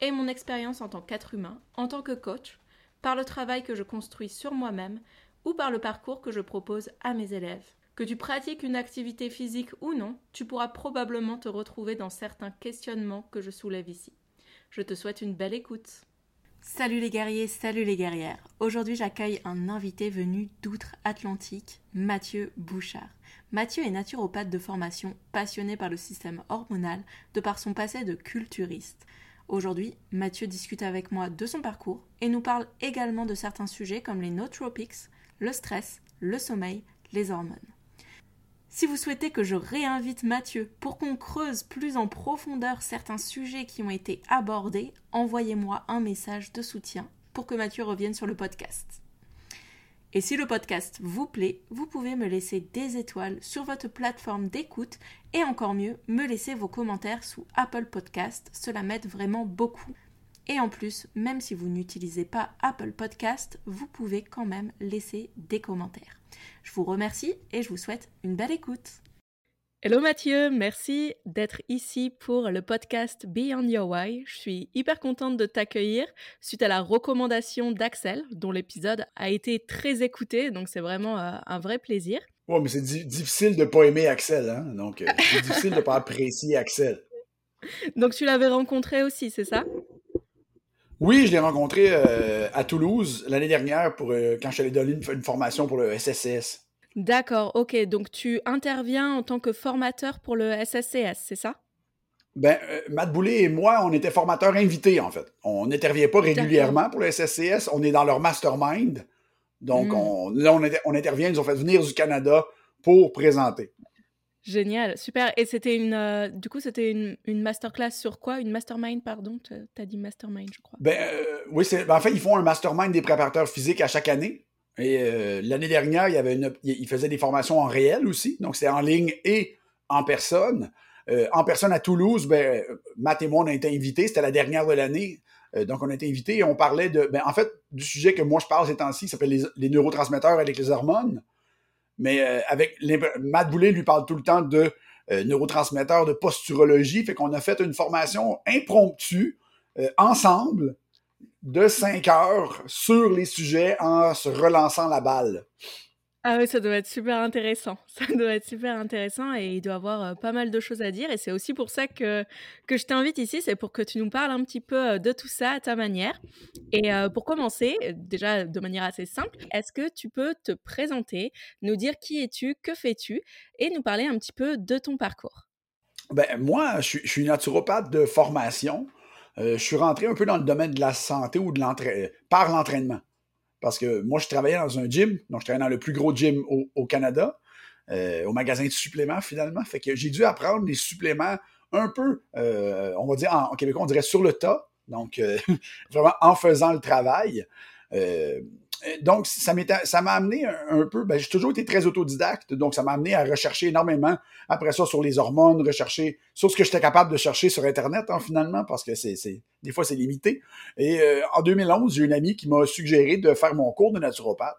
et mon expérience en tant qu'être humain, en tant que coach, par le travail que je construis sur moi-même ou par le parcours que je propose à mes élèves. Que tu pratiques une activité physique ou non, tu pourras probablement te retrouver dans certains questionnements que je soulève ici. Je te souhaite une belle écoute. Salut les guerriers, salut les guerrières. Aujourd'hui j'accueille un invité venu d'outre-Atlantique, Mathieu Bouchard. Mathieu est naturopathe de formation, passionné par le système hormonal de par son passé de culturiste. Aujourd'hui, Mathieu discute avec moi de son parcours et nous parle également de certains sujets comme les nootropics, le stress, le sommeil, les hormones. Si vous souhaitez que je réinvite Mathieu pour qu'on creuse plus en profondeur certains sujets qui ont été abordés, envoyez-moi un message de soutien pour que Mathieu revienne sur le podcast. Et si le podcast vous plaît, vous pouvez me laisser des étoiles sur votre plateforme d'écoute et encore mieux, me laisser vos commentaires sous Apple Podcast. Cela m'aide vraiment beaucoup. Et en plus, même si vous n'utilisez pas Apple Podcast, vous pouvez quand même laisser des commentaires. Je vous remercie et je vous souhaite une belle écoute. Hello Mathieu, merci d'être ici pour le podcast Beyond Your Why. Je suis hyper contente de t'accueillir suite à la recommandation d'Axel, dont l'épisode a été très écouté, donc c'est vraiment euh, un vrai plaisir. Ouais, mais c'est difficile de pas aimer Axel, hein? donc euh, c'est difficile de pas apprécier Axel. Donc tu l'avais rencontré aussi, c'est ça? Oui, je l'ai rencontré euh, à Toulouse l'année dernière pour quand je suis allé donner une, formation pour le SSCS. D'accord, ok. Donc tu interviens en tant que formateur pour le SSCS, c'est ça? Ben, euh, Matt Boulay et moi, on était formateurs invités, en fait. On n'intervient pas régulièrement pour le SSCS. On est dans leur mastermind. Donc, hmm. on, là, on, intervient. Ils nous ont fait venir du Canada pour présenter. Génial, super. Et c'était une, euh, du coup, c'était une, une, masterclass sur quoi? Une mastermind, pardon? Tu as dit mastermind, je crois. Ben, euh, oui, c'est, ben, en fait, ils font un mastermind des préparateurs physiques à chaque année. Et euh, l'année dernière, il, y avait une, il faisait des formations en réel aussi. Donc, c'était en ligne et en personne. en personne à Toulouse, ben, Matt et moi, on a été invités. C'était la dernière de l'année. donc, on a été invités et on parlait de, ben, en fait, du sujet que moi je parle ces temps-ci, qui s'appelle les, les, neurotransmetteurs avec les hormones. Mais euh, avec Matt Boulay lui parle tout le temps de euh, neurotransmetteurs, de posturologie. Fait qu'on a fait une formation impromptue euh, ensemble de cinq heures sur les sujets en se relançant la balle. Ah oui, ça doit être super intéressant. Ça doit être super intéressant et il doit avoir pas mal de choses à dire. Et c'est aussi pour ça que, que je t'invite ici, c'est pour que tu nous parles un petit peu de tout ça à ta manière. Et pour commencer, déjà de manière assez simple, est-ce que tu peux te présenter, nous dire qui es-tu, que fais-tu et nous parler un petit peu de ton parcours? Ben, moi, je, suis naturopathe de formation. Je suis rentré un peu dans le domaine de la santé ou de l'entraînement, par l'entraînement. Parce que moi, je travaillais dans un gym, donc je travaillais dans le plus gros gym au, Canada, euh, au magasin de suppléments finalement. Fait que j'ai dû apprendre les suppléments un peu, euh, on va dire en, québécois, on dirait sur le tas. Donc, euh, vraiment en faisant le travail. Euh, donc, ça m'a amené un, peu, ben, j'ai toujours été très autodidacte, donc ça m'a amené à rechercher énormément après ça sur les hormones, rechercher sur ce que j'étais capable de chercher sur Internet, hein, finalement, parce que c'est, des fois, c'est limité. Et euh, en 2011, j'ai une amie qui m'a suggéré de faire mon cours de naturopathe,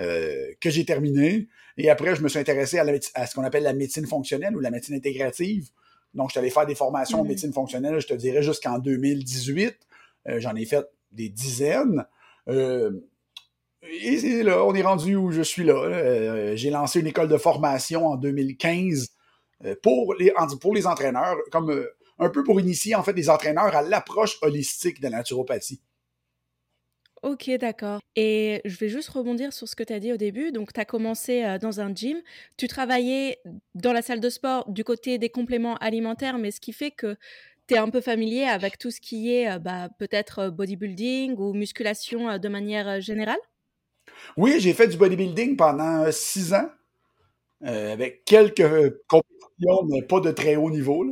euh, que j'ai terminé. Et après, je me suis intéressé à, ce qu'on appelle la médecine fonctionnelle ou la médecine intégrative. Donc, je suis allé faire des formations en mmh. médecine fonctionnelle, je te dirais, jusqu'en 2018. J'en ai fait des dizaines. Et là, on est rendu où je suis là. Euh, j'ai lancé une école de formation en 2015 euh, pour, les, pour les entraîneurs, comme euh, un peu pour initier en fait les entraîneurs à l'approche holistique de la naturopathie. Ok, d'accord. Et je vais juste rebondir sur ce que tu as dit au début. Donc, tu as commencé dans un gym, tu travaillais dans la salle de sport du côté des compléments alimentaires, mais ce qui fait que tu es un peu familier avec tout ce qui est bah, peut-être bodybuilding ou musculation de manière générale? Oui, j'ai fait du bodybuilding pendant six ans, euh, avec quelques compétitions, mais pas de très haut niveau.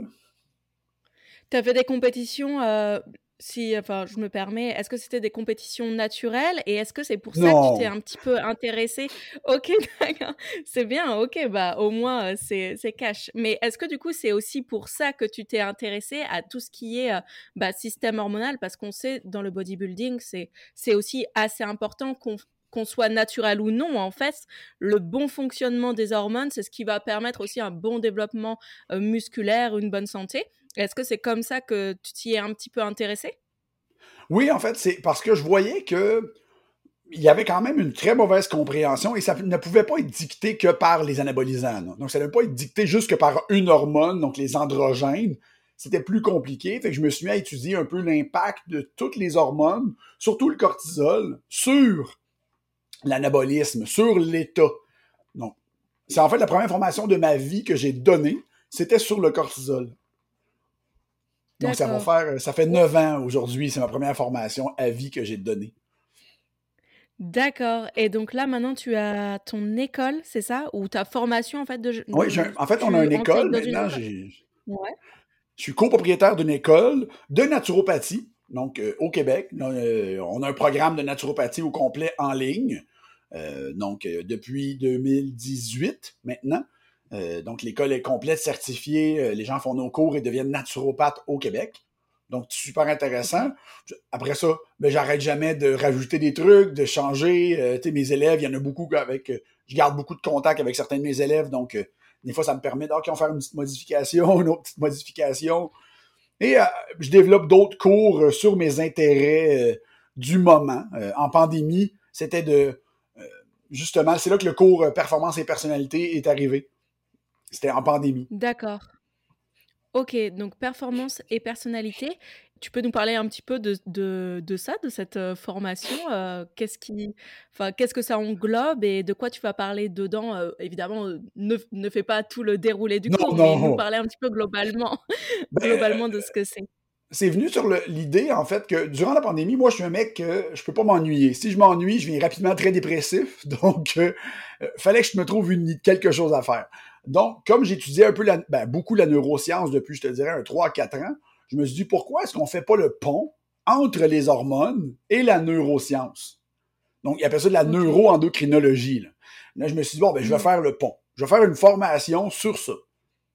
Tu as fait des compétitions, euh, si, enfin, je me permets, est-ce que c'était des compétitions naturelles et est-ce que c'est pour ça que tu t'es un petit peu intéressé? Ok, d'accord, c'est bien, ok, bah au moins c'est cash. Mais est-ce que du coup c'est aussi pour ça que tu t'es intéressé à tout ce qui est bah, système hormonal? Parce qu'on sait dans le bodybuilding, c'est aussi assez important qu'on qu'on soit naturel ou non, en fait, le bon fonctionnement des hormones, c'est ce qui va permettre aussi un bon développement musculaire, une bonne santé. Est-ce que c'est comme ça que tu t'y es un petit peu intéressé? Oui, en fait, c'est parce que je voyais que il y avait quand même une très mauvaise compréhension et ça ne pouvait pas être dicté que par les anabolisants. Donc, ça ne pouvait pas être dicté juste que par une hormone, donc les androgènes. C'était plus compliqué. Fait que je me suis mis à étudier un peu l'impact de toutes les hormones, surtout le cortisol, sur l'anabolisme, sur l'état. Donc, c'est en fait la première formation de ma vie que j'ai donnée, c'était sur le cortisol. Donc, ça va faire, ça fait neuf ans aujourd'hui, c'est ma première formation à vie que j'ai donnée. D'accord. Et donc là, maintenant, tu as ton école, c'est ça? Ou ta formation, en fait, de... Oui, en fait, on a une école maintenant. Ouais. Je suis copropriétaire d'une école de naturopathie, donc euh, au Québec. Euh, on a un programme de naturopathie au complet en ligne. Euh, donc, depuis 2018 maintenant. Donc, l'école est complète, certifiée. Les gens font nos cours et deviennent naturopathes au Québec. Donc, super intéressant. Après ça, ben, j'arrête jamais de rajouter des trucs, de changer. Tu sais, mes élèves, il y en a beaucoup avec. je garde beaucoup de contacts avec certains de mes élèves. Donc, des fois, ça me permet d'en faire une petite modification, une autre petite modification. Et je développe d'autres cours sur mes intérêts du moment. en pandémie, c'était de. justement, c'est là que le cours performance et personnalité est arrivé. C'était en pandémie. D'accord. Ok, donc performance et personnalité. Tu peux nous parler un petit peu de, de, ça, de cette euh, formation euh, Qu'est-ce qui, enfin, qu'est-ce que ça englobe et de quoi tu vas parler dedans euh, Évidemment, ne, ne fais pas tout le déroulé du cours, mais nous parler un petit peu globalement, ben, globalement de ce que c'est. C'est venu sur l'idée, en fait, que durant la pandémie, moi, je suis un mec que je peux pas m'ennuyer. Si je m'ennuie, je viens rapidement très dépressif. Donc, il fallait que je me trouve une, quelque chose à faire. Donc, comme j'étudiais un peu ben, beaucoup la neuroscience depuis, je te dirais, un 3 à 4 ans, je me suis dit, pourquoi est-ce qu'on ne fait pas le pont entre les hormones et la neuroscience? Donc, il appelle ça de la neuroendocrinologie. Là. là, je me suis dit, bon, ben, je vais mm. faire le pont. Je vais faire une formation sur ça.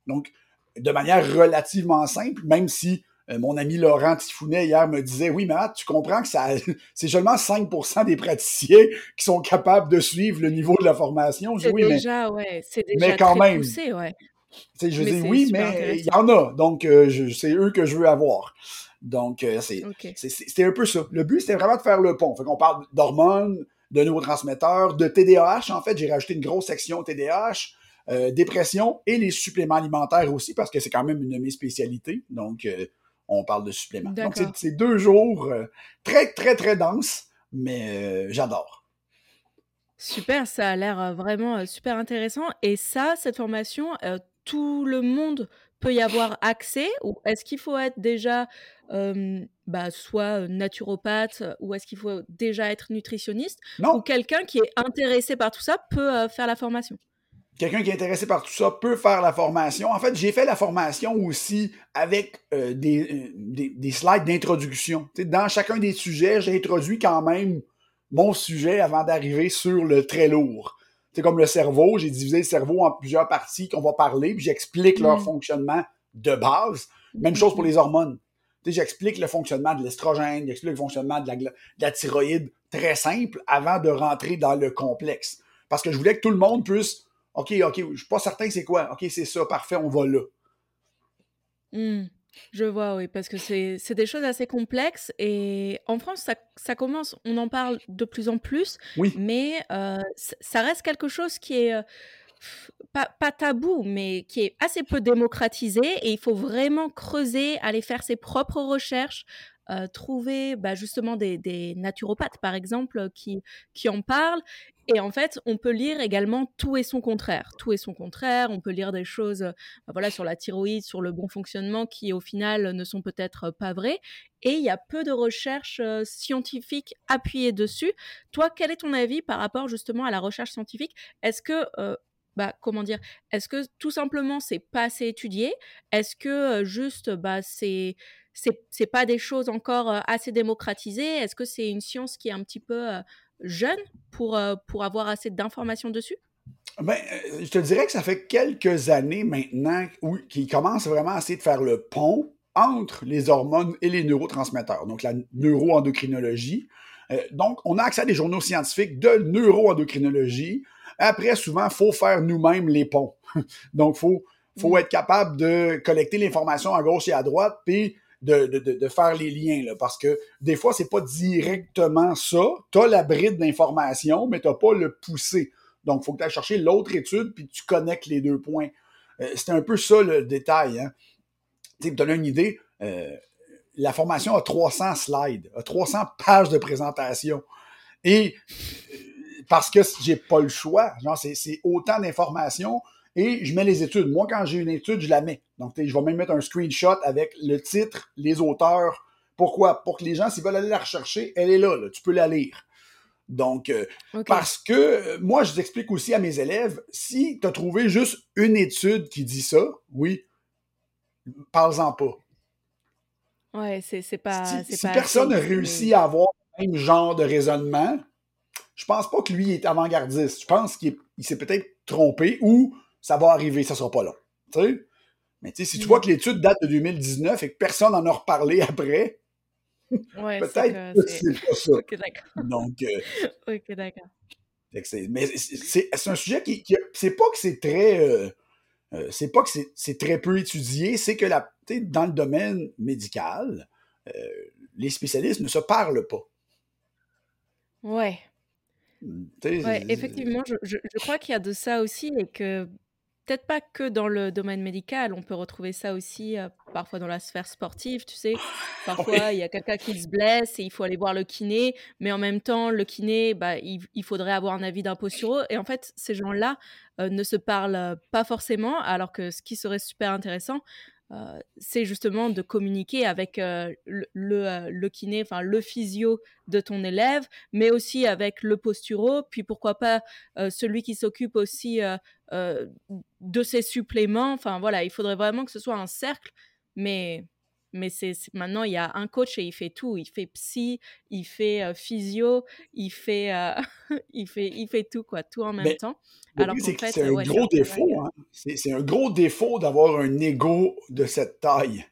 Donc, de manière relativement simple, même si euh, mon ami Laurent Tifounet hier me disait Oui, mais tu comprends que ça c'est seulement 5% des praticiens qui sont capables de suivre le niveau de la formation. C'est oui, déjà, ouais, c'est déjà mais quand même, poussé, ouais. Je dis oui, mais il y en a. Donc, euh, c'est eux que je veux avoir. Donc, euh, c'était un peu ça. Le but, c'était vraiment de faire le pont. Fait qu'on parle d'hormones, de neurotransmetteurs, de TDAH. En fait, j'ai rajouté une grosse section TDAH, dépression et les suppléments alimentaires aussi, parce que c'est quand même une de mes spécialités. Donc, on parle de suppléments. Donc, c'est deux jours euh, très, très, très denses, mais euh, j'adore. Super, ça a l'air euh, vraiment super intéressant. Et ça, cette formation, tout le monde peut y avoir accès ou est-ce qu'il faut être déjà bah, soit naturopathe ou est-ce qu'il faut déjà être nutritionniste non. ou quelqu'un qui est intéressé par tout ça peut faire la formation? Quelqu'un qui est intéressé par tout ça peut faire la formation. En fait, j'ai fait la formation aussi avec euh, euh, des, des, slides d'introduction. Dans chacun des sujets, j'ai introduit quand même mon sujet avant d'arriver sur le très lourd. C'est comme le cerveau, j'ai divisé le cerveau en plusieurs parties qu'on va parler, puis j'explique leur mm. fonctionnement de base. Même chose pour les hormones. J'explique le fonctionnement de l'estrogène, j'explique le fonctionnement de la, de la thyroïde très simple avant de rentrer dans le complexe. Parce que je voulais que tout le monde puisse OK, OK, je suis pas certain c'est quoi. OK, c'est ça, parfait, on va là. Mmh. Je vois, oui, parce que c'est des choses assez complexes et en France, ça, ça, commence, on en parle de plus en plus, oui. mais euh, ça reste quelque chose qui est euh, pas, pas, tabou, mais qui est assez peu démocratisé et il faut vraiment creuser, aller faire ses propres recherches, euh, trouver bah, justement des, des, naturopathes, par exemple, qui, qui en parlent. Et en fait, on peut lire également tout et son contraire. Tout et son contraire. On peut lire des choses bah, voilà, sur la thyroïde, sur le bon fonctionnement, qui au final ne sont peut-être pas vraies. Et il y a peu de recherches euh, scientifiques appuyées dessus. Toi, quel est ton avis par rapport justement à la recherche scientifique? Est-ce que euh, bah, comment dire, est-ce que tout simplement c'est pas assez étudié? Est-ce que juste bah, c'est c'est pas des choses encore assez démocratisées? Est-ce que c'est une science qui est un petit peu jeune pour, pour avoir assez d'informations dessus? Ben, je te dirais que ça fait quelques années maintenant qu'ils commencent vraiment à essayer de faire le pont entre les hormones et les neurotransmetteurs, donc la neuroendocrinologie. donc, on a accès à des journaux scientifiques de neuroendocrinologie après, souvent, il faut faire nous-mêmes les ponts. Donc, il faut, faut mm. être capable de collecter l'information à gauche et à droite, puis de, faire les liens. Là, parce que des fois, c'est pas directement ça. Tu as la bride d'information, mais tu n'as pas le poussé. Donc, il faut que tu ailles chercher l'autre étude, puis tu connectes les deux points. Euh, c'est un peu ça le détail. Hein. Tu sais, donner une idée, euh, la formation a 300 slides, a 300 pages de présentation. Et parce que j'ai pas le choix. Genre, c'est autant d'informations et je mets les études. Moi, quand j'ai une étude, je la mets. Donc, je vais même mettre un screenshot avec le titre, les auteurs. Pourquoi? Pour que les gens, s'ils veulent aller la rechercher, elle est là, tu peux la lire. Donc, euh, parce que euh, moi, je t'explique aussi à mes élèves, si tu as trouvé juste une étude qui dit ça, oui, parle-en pas. Ouais, c'est pas. Si, si personne n'a réussi à avoir le même genre de raisonnement, je pense pas que lui est avant-gardiste. Je pense qu'il s'est peut-être trompé ou ça va arriver, ça sera pas long. Mais tu sais, si tu vois que l'étude date de 2019 et que personne n'en a reparlé après, peut-être que c'est pas ça. Donc, euh, ok, d'accord. Mais c'est un sujet qui, c'est pas que c'est très, euh, euh, c'est pas que c'est très peu étudié, c'est que la, dans le domaine médical, les spécialistes ne se parlent pas. Ouais. Ouais, effectivement, je, je, crois qu'il y a de ça aussi et que peut-être pas que dans le domaine médical, on peut retrouver ça aussi parfois dans la sphère sportive, tu sais. Parfois, il y a quelqu'un qui se blesse et il faut aller voir le kiné, mais en même temps, le kiné, bah, il, il faudrait avoir un avis d'impôt sur eux. Et en fait, ces gens-là ne se parlent pas forcément, alors que ce qui serait super intéressant, euh, c'est justement de communiquer avec euh, le, euh, le, kiné, enfin le physio de ton élève, mais aussi avec le posturo, puis pourquoi pas celui qui s'occupe aussi de ses suppléments. Enfin voilà, il faudrait vraiment que ce soit un cercle, mais mais c'est maintenant il y a un coach et il fait tout. Il fait psy il fait physio il fait il fait il fait tout quoi tout en même temps. alors c'est un gros défaut hein. c'est un gros défaut d'avoir un ego de cette taille.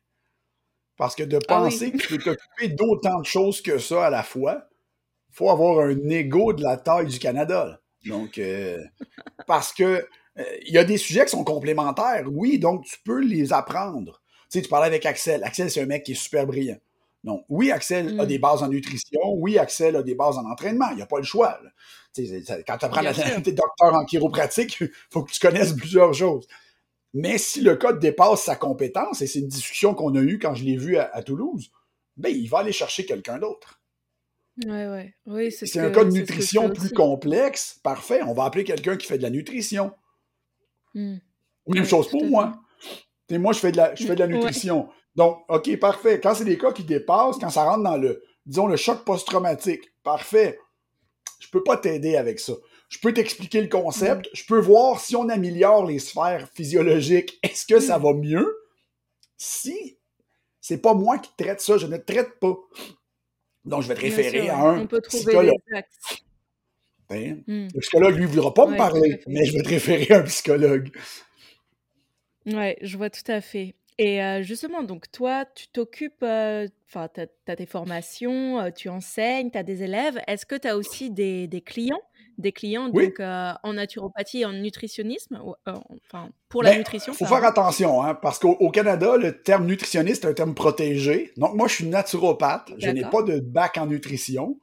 Parce que de ah penser que tu peux t'occuper d'autant de choses que ça à la fois faut avoir un ego de la taille du Canada donc parce que il y a des sujets qui sont complémentaires. Oui donc tu peux les apprendre tu sais, tu parlais avec Axel. Axel, c'est un mec qui est super brillant. Donc, oui, Axel a mm. des bases en nutrition. Oui, Axel a des bases en entraînement. Il n'y a pas le choix. Quand tu apprends à être docteur en chiropratique, il faut que tu connaisses plusieurs choses. Mais si le code dépasse sa compétence, et c'est une discussion qu'on a eue quand je l'ai vu à, Toulouse, ben, il va aller chercher quelqu'un d'autre. Ouais, ouais. Oui, c'est un cas de nutrition plus complexe. Parfait, on va appeler quelqu'un qui fait de la nutrition. Mm. Même chose pour moi moi, je fais de la, je fais de la nutrition. Donc, OK, parfait. Quand c'est des cas qui dépassent, quand ça rentre dans le, disons, le choc post-traumatique, parfait. Je peux pas t'aider avec ça. Je peux t'expliquer le concept. Je peux voir si on améliore les sphères physiologiques, est-ce que ça va mieux? Si c'est pas moi qui traite ça, je ne traite pas. Donc, je vais te référer à un psychologue. Ben. Le psychologue, lui, ne voudra pas me parler, mais je vais te référer à un psychologue. Ouais, je vois tout à fait. Et justement, donc toi, tu t'occupes, enfin, tu as, tes formations, tu enseignes, tu as des élèves. Est-ce que tu as aussi des, des clients? Des clients donc en naturopathie et en nutritionnisme, enfin pour la ben, nutrition. Il faut faire attention, hein, parce qu'au Canada, le terme nutritionniste est un terme protégé. Donc moi, je suis naturopathe, je n'ai pas de bac en nutrition.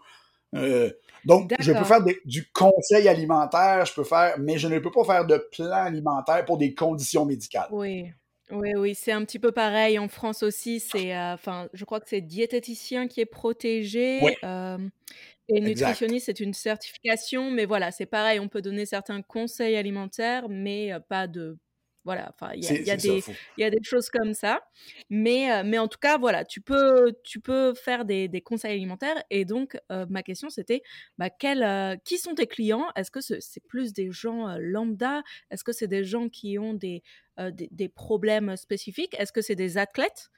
Donc, je peux faire du conseil alimentaire, je peux faire, mais je ne peux pas faire de plan alimentaire pour des conditions médicales. Oui. Oui, oui, c'est un petit peu pareil en France aussi. C'est, enfin, je crois que c'est diététicien qui est protégé. et nutritionniste, c'est une certification, mais voilà, c'est pareil. On peut donner certains conseils alimentaires, mais pas de Voilà, enfin, il y, a des choses comme ça. Mais, mais en tout cas, voilà, tu peux, tu peux faire des, conseils alimentaires. Et donc, ma question, c'était bah, qui sont tes clients? Est-ce que c'est plus des gens lambda? Est-ce que c'est des gens qui ont des, des, problèmes spécifiques? Est-ce que c'est des athlètes?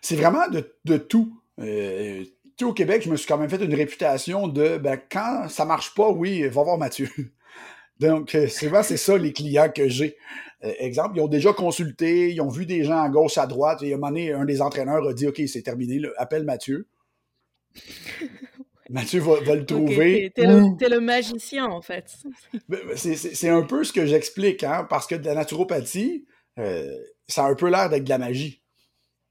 C'est vraiment de, tout. au Québec, je me suis quand même fait une réputation de ben, quand ça marche pas, oui, va voir Mathieu. Donc, euh, souvent, c'est ça les clients que j'ai. Euh, exemple, ils ont déjà consulté, ils ont vu des gens à gauche, à droite, et à un moment donné, un des entraîneurs a dit OK, c'est terminé, appelle Mathieu. Mathieu va, le trouver. t'es, le, magicien, en fait. Ben, ben, c'est, un peu ce que j'explique, hein, parce que de la naturopathie, euh, ça a un peu l'air d'être de la magie.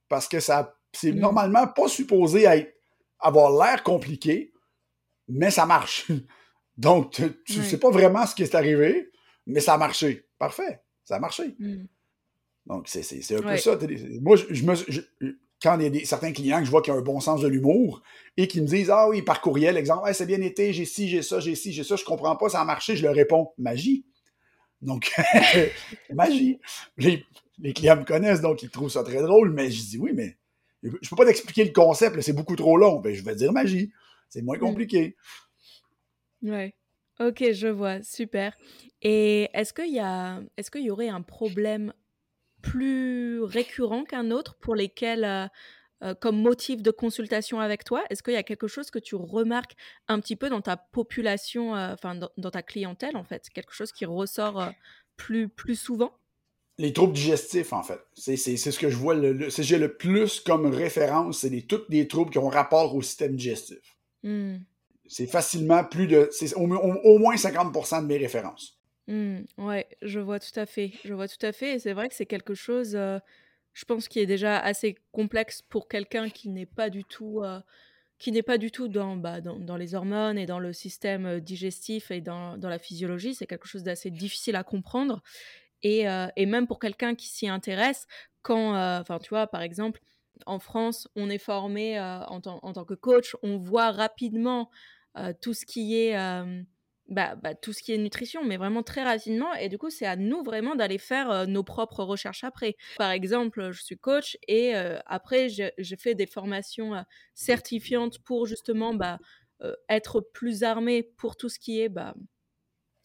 Parce que ça, c'est mm. normalement pas supposé être, avoir l'air compliqué, mais ça marche. Donc, tu ne sais pas vraiment ce qui est arrivé, mais ça a marché. Parfait, ça a marché. Mmh. Donc, c'est un peu ça. Moi, je, me, quand il y a des, certains clients que je vois qui ont un bon sens de l'humour et qui me disent Ah oui, par courriel, exemple, c'est bien été, j'ai ci, j'ai ça, j'ai ci, j'ai ça, je comprends pas, ça a marché, je leur réponds Magie. Donc, magie. Les, clients me connaissent, donc ils trouvent ça très drôle, mais je dis oui, mais je peux pas t'expliquer le concept, c'est beaucoup trop long. Ben, je vais dire magie. C'est moins mmh. compliqué. Ouais. Ok, je vois, super. Et est-ce qu'il y a, est-ce qu'il y aurait un problème plus récurrent qu'un autre pour lesquels, euh, euh, comme motif de consultation avec toi, est-ce qu'il y a quelque chose que tu remarques un petit peu dans ta population, euh, enfin dans, ta clientèle en fait, quelque chose qui ressort plus, plus souvent? Les troubles digestifs, en fait. C'est, ce que je vois, le, j'ai le plus comme référence, c'est tous les troubles qui ont rapport au système digestif. Mmh c'est facilement plus de. C'est au, moins 50 de mes références. Mmh, ouais, je vois tout à fait. Je vois tout à fait. Et c'est vrai que c'est quelque chose, euh, je pense, qui est déjà assez complexe pour quelqu'un qui n'est pas du tout. Euh, qui n'est pas du tout dans, bah, dans, les hormones et dans le système euh, digestif et dans, dans la physiologie. C'est quelque chose d'assez difficile à comprendre. Et, et même pour quelqu'un qui s'y intéresse, quand, enfin, tu vois, par exemple, en France, on est formé en, en, tant que coach, on voit rapidement tout ce qui est bah, bah, tout ce qui est nutrition, mais vraiment très rapidement. Et du coup, c'est à nous vraiment d'aller faire nos propres recherches après. Par exemple, je suis coach et après, j'ai fait des formations certifiantes pour justement bah, être plus armée pour tout ce qui est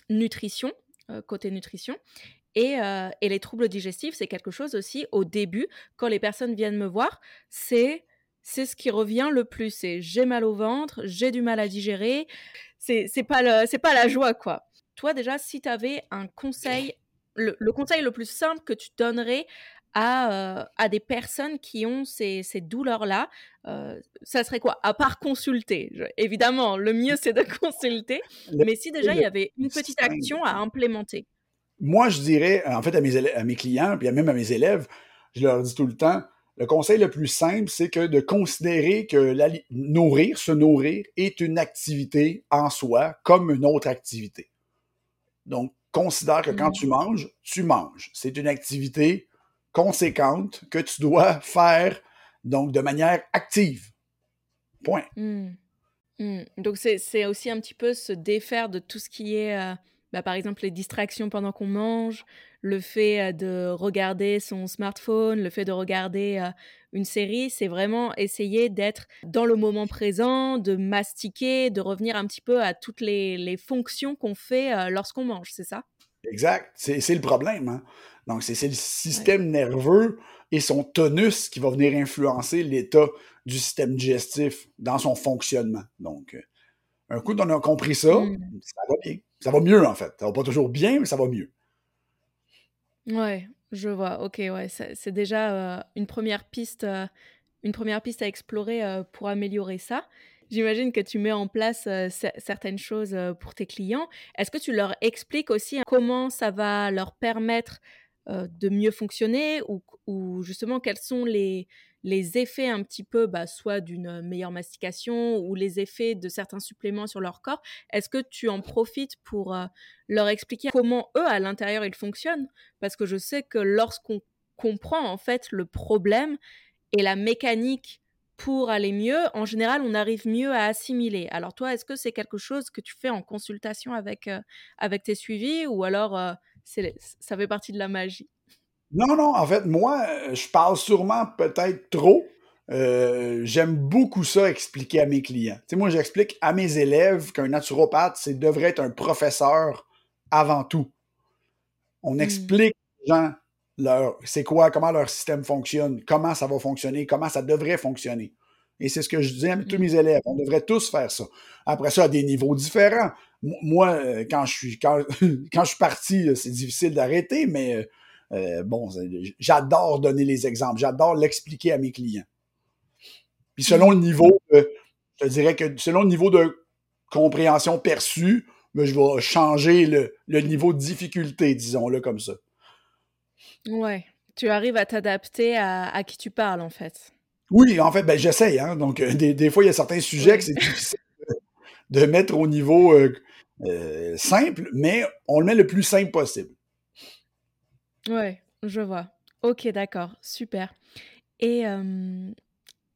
nutrition, côté nutrition. Et, et, les troubles digestifs, c'est quelque chose aussi au début, quand les personnes viennent me voir, c'est c'est ce qui revient le plus. C'est j'ai mal au ventre, j'ai du mal à digérer. C'est pas, le, pas la joie, quoi. Toi, déjà, si tu avais un conseil, le, conseil le plus simple que tu donnerais à, euh, à des personnes qui ont ces, ces douleurs-là, euh, ça serait quoi? À part consulter. évidemment, le mieux, c'est de consulter. mais si déjà, il y avait une petite action à implémenter. Moi, je dirais, en fait, à mes, à mes clients, puis même à mes élèves, je leur dis tout le temps, le conseil le plus simple, c'est que de considérer que nourrir, se nourrir, est une activité en soi, comme une autre activité. Donc, considère que quand mmh. tu manges, tu manges. C'est une activité conséquente que tu dois faire donc de manière active. Point. Mmh. Mmh. Donc, c'est aussi un petit peu se défaire de tout ce qui est, euh, bah, par exemple, les distractions pendant qu'on mange, le fait de regarder son smartphone, le fait de regarder une série, c'est vraiment essayer d'être dans le moment présent, de mastiquer, de revenir un petit peu à toutes les, fonctions qu'on fait lorsqu'on mange, c'est ça? Exact, c'est le problème. Hein. Donc, c'est le système nerveux et son tonus qui va venir influencer l'état du système digestif dans son fonctionnement. Donc, un coup on a compris ça, mmh. ça va bien. Ça va mieux, en fait. Ça va pas toujours bien, mais ça va mieux. Ouais, je vois. Ok, ouais, c'est déjà euh, une première piste, euh, une première piste à explorer euh, pour améliorer ça. J'imagine que tu mets en place certaines choses pour tes clients. Est-ce que tu leur expliques aussi comment ça va leur permettre de mieux fonctionner ou, ou justement quels sont les, les effets un petit peu, bah, soit d'une meilleure mastication ou les effets de certains suppléments sur leur corps, est-ce que tu en profites pour leur expliquer comment eux, à l'intérieur, ils fonctionnent? Parce que je sais que lorsqu'on comprend en fait le problème et la mécanique pour aller mieux, en général, on arrive mieux à assimiler. Alors toi, est-ce que c'est quelque chose que tu fais en consultation avec, avec tes suivis ou alors ça fait partie de la magie? Non, non, en fait, moi, je parle sûrement peut-être trop. Euh, j'aime beaucoup ça expliquer à mes clients. Tu sais, moi, j'explique à mes élèves qu'un naturopathe, c'est devrait être un professeur avant tout. On hmm. explique aux gens leur, c'est quoi, comment leur système fonctionne, comment ça va fonctionner, comment ça devrait fonctionner. Et c'est ce que je dis à tous hmm. mes élèves. On devrait tous faire ça. Après ça, à des niveaux différents. Moi, euh, quand je suis, quand, quand je suis parti, c'est difficile d'arrêter, mais euh, bon, j'adore donner les exemples. J'adore l'expliquer à mes clients. Puis selon le niveau, je te dirais que selon le niveau de compréhension perçue, ben, je vais changer le, niveau de difficulté, disons-le comme ça. Ouais, tu arrives à t'adapter à, qui tu parles, en fait. Oui, en fait, ben, j'essaye. Hein. Donc, euh, des, fois, il y a certains sujets que c'est difficile de, mettre au niveau euh, euh, simple, mais on le met le plus simple possible. Ouais, je vois. Ok, d'accord, super. Et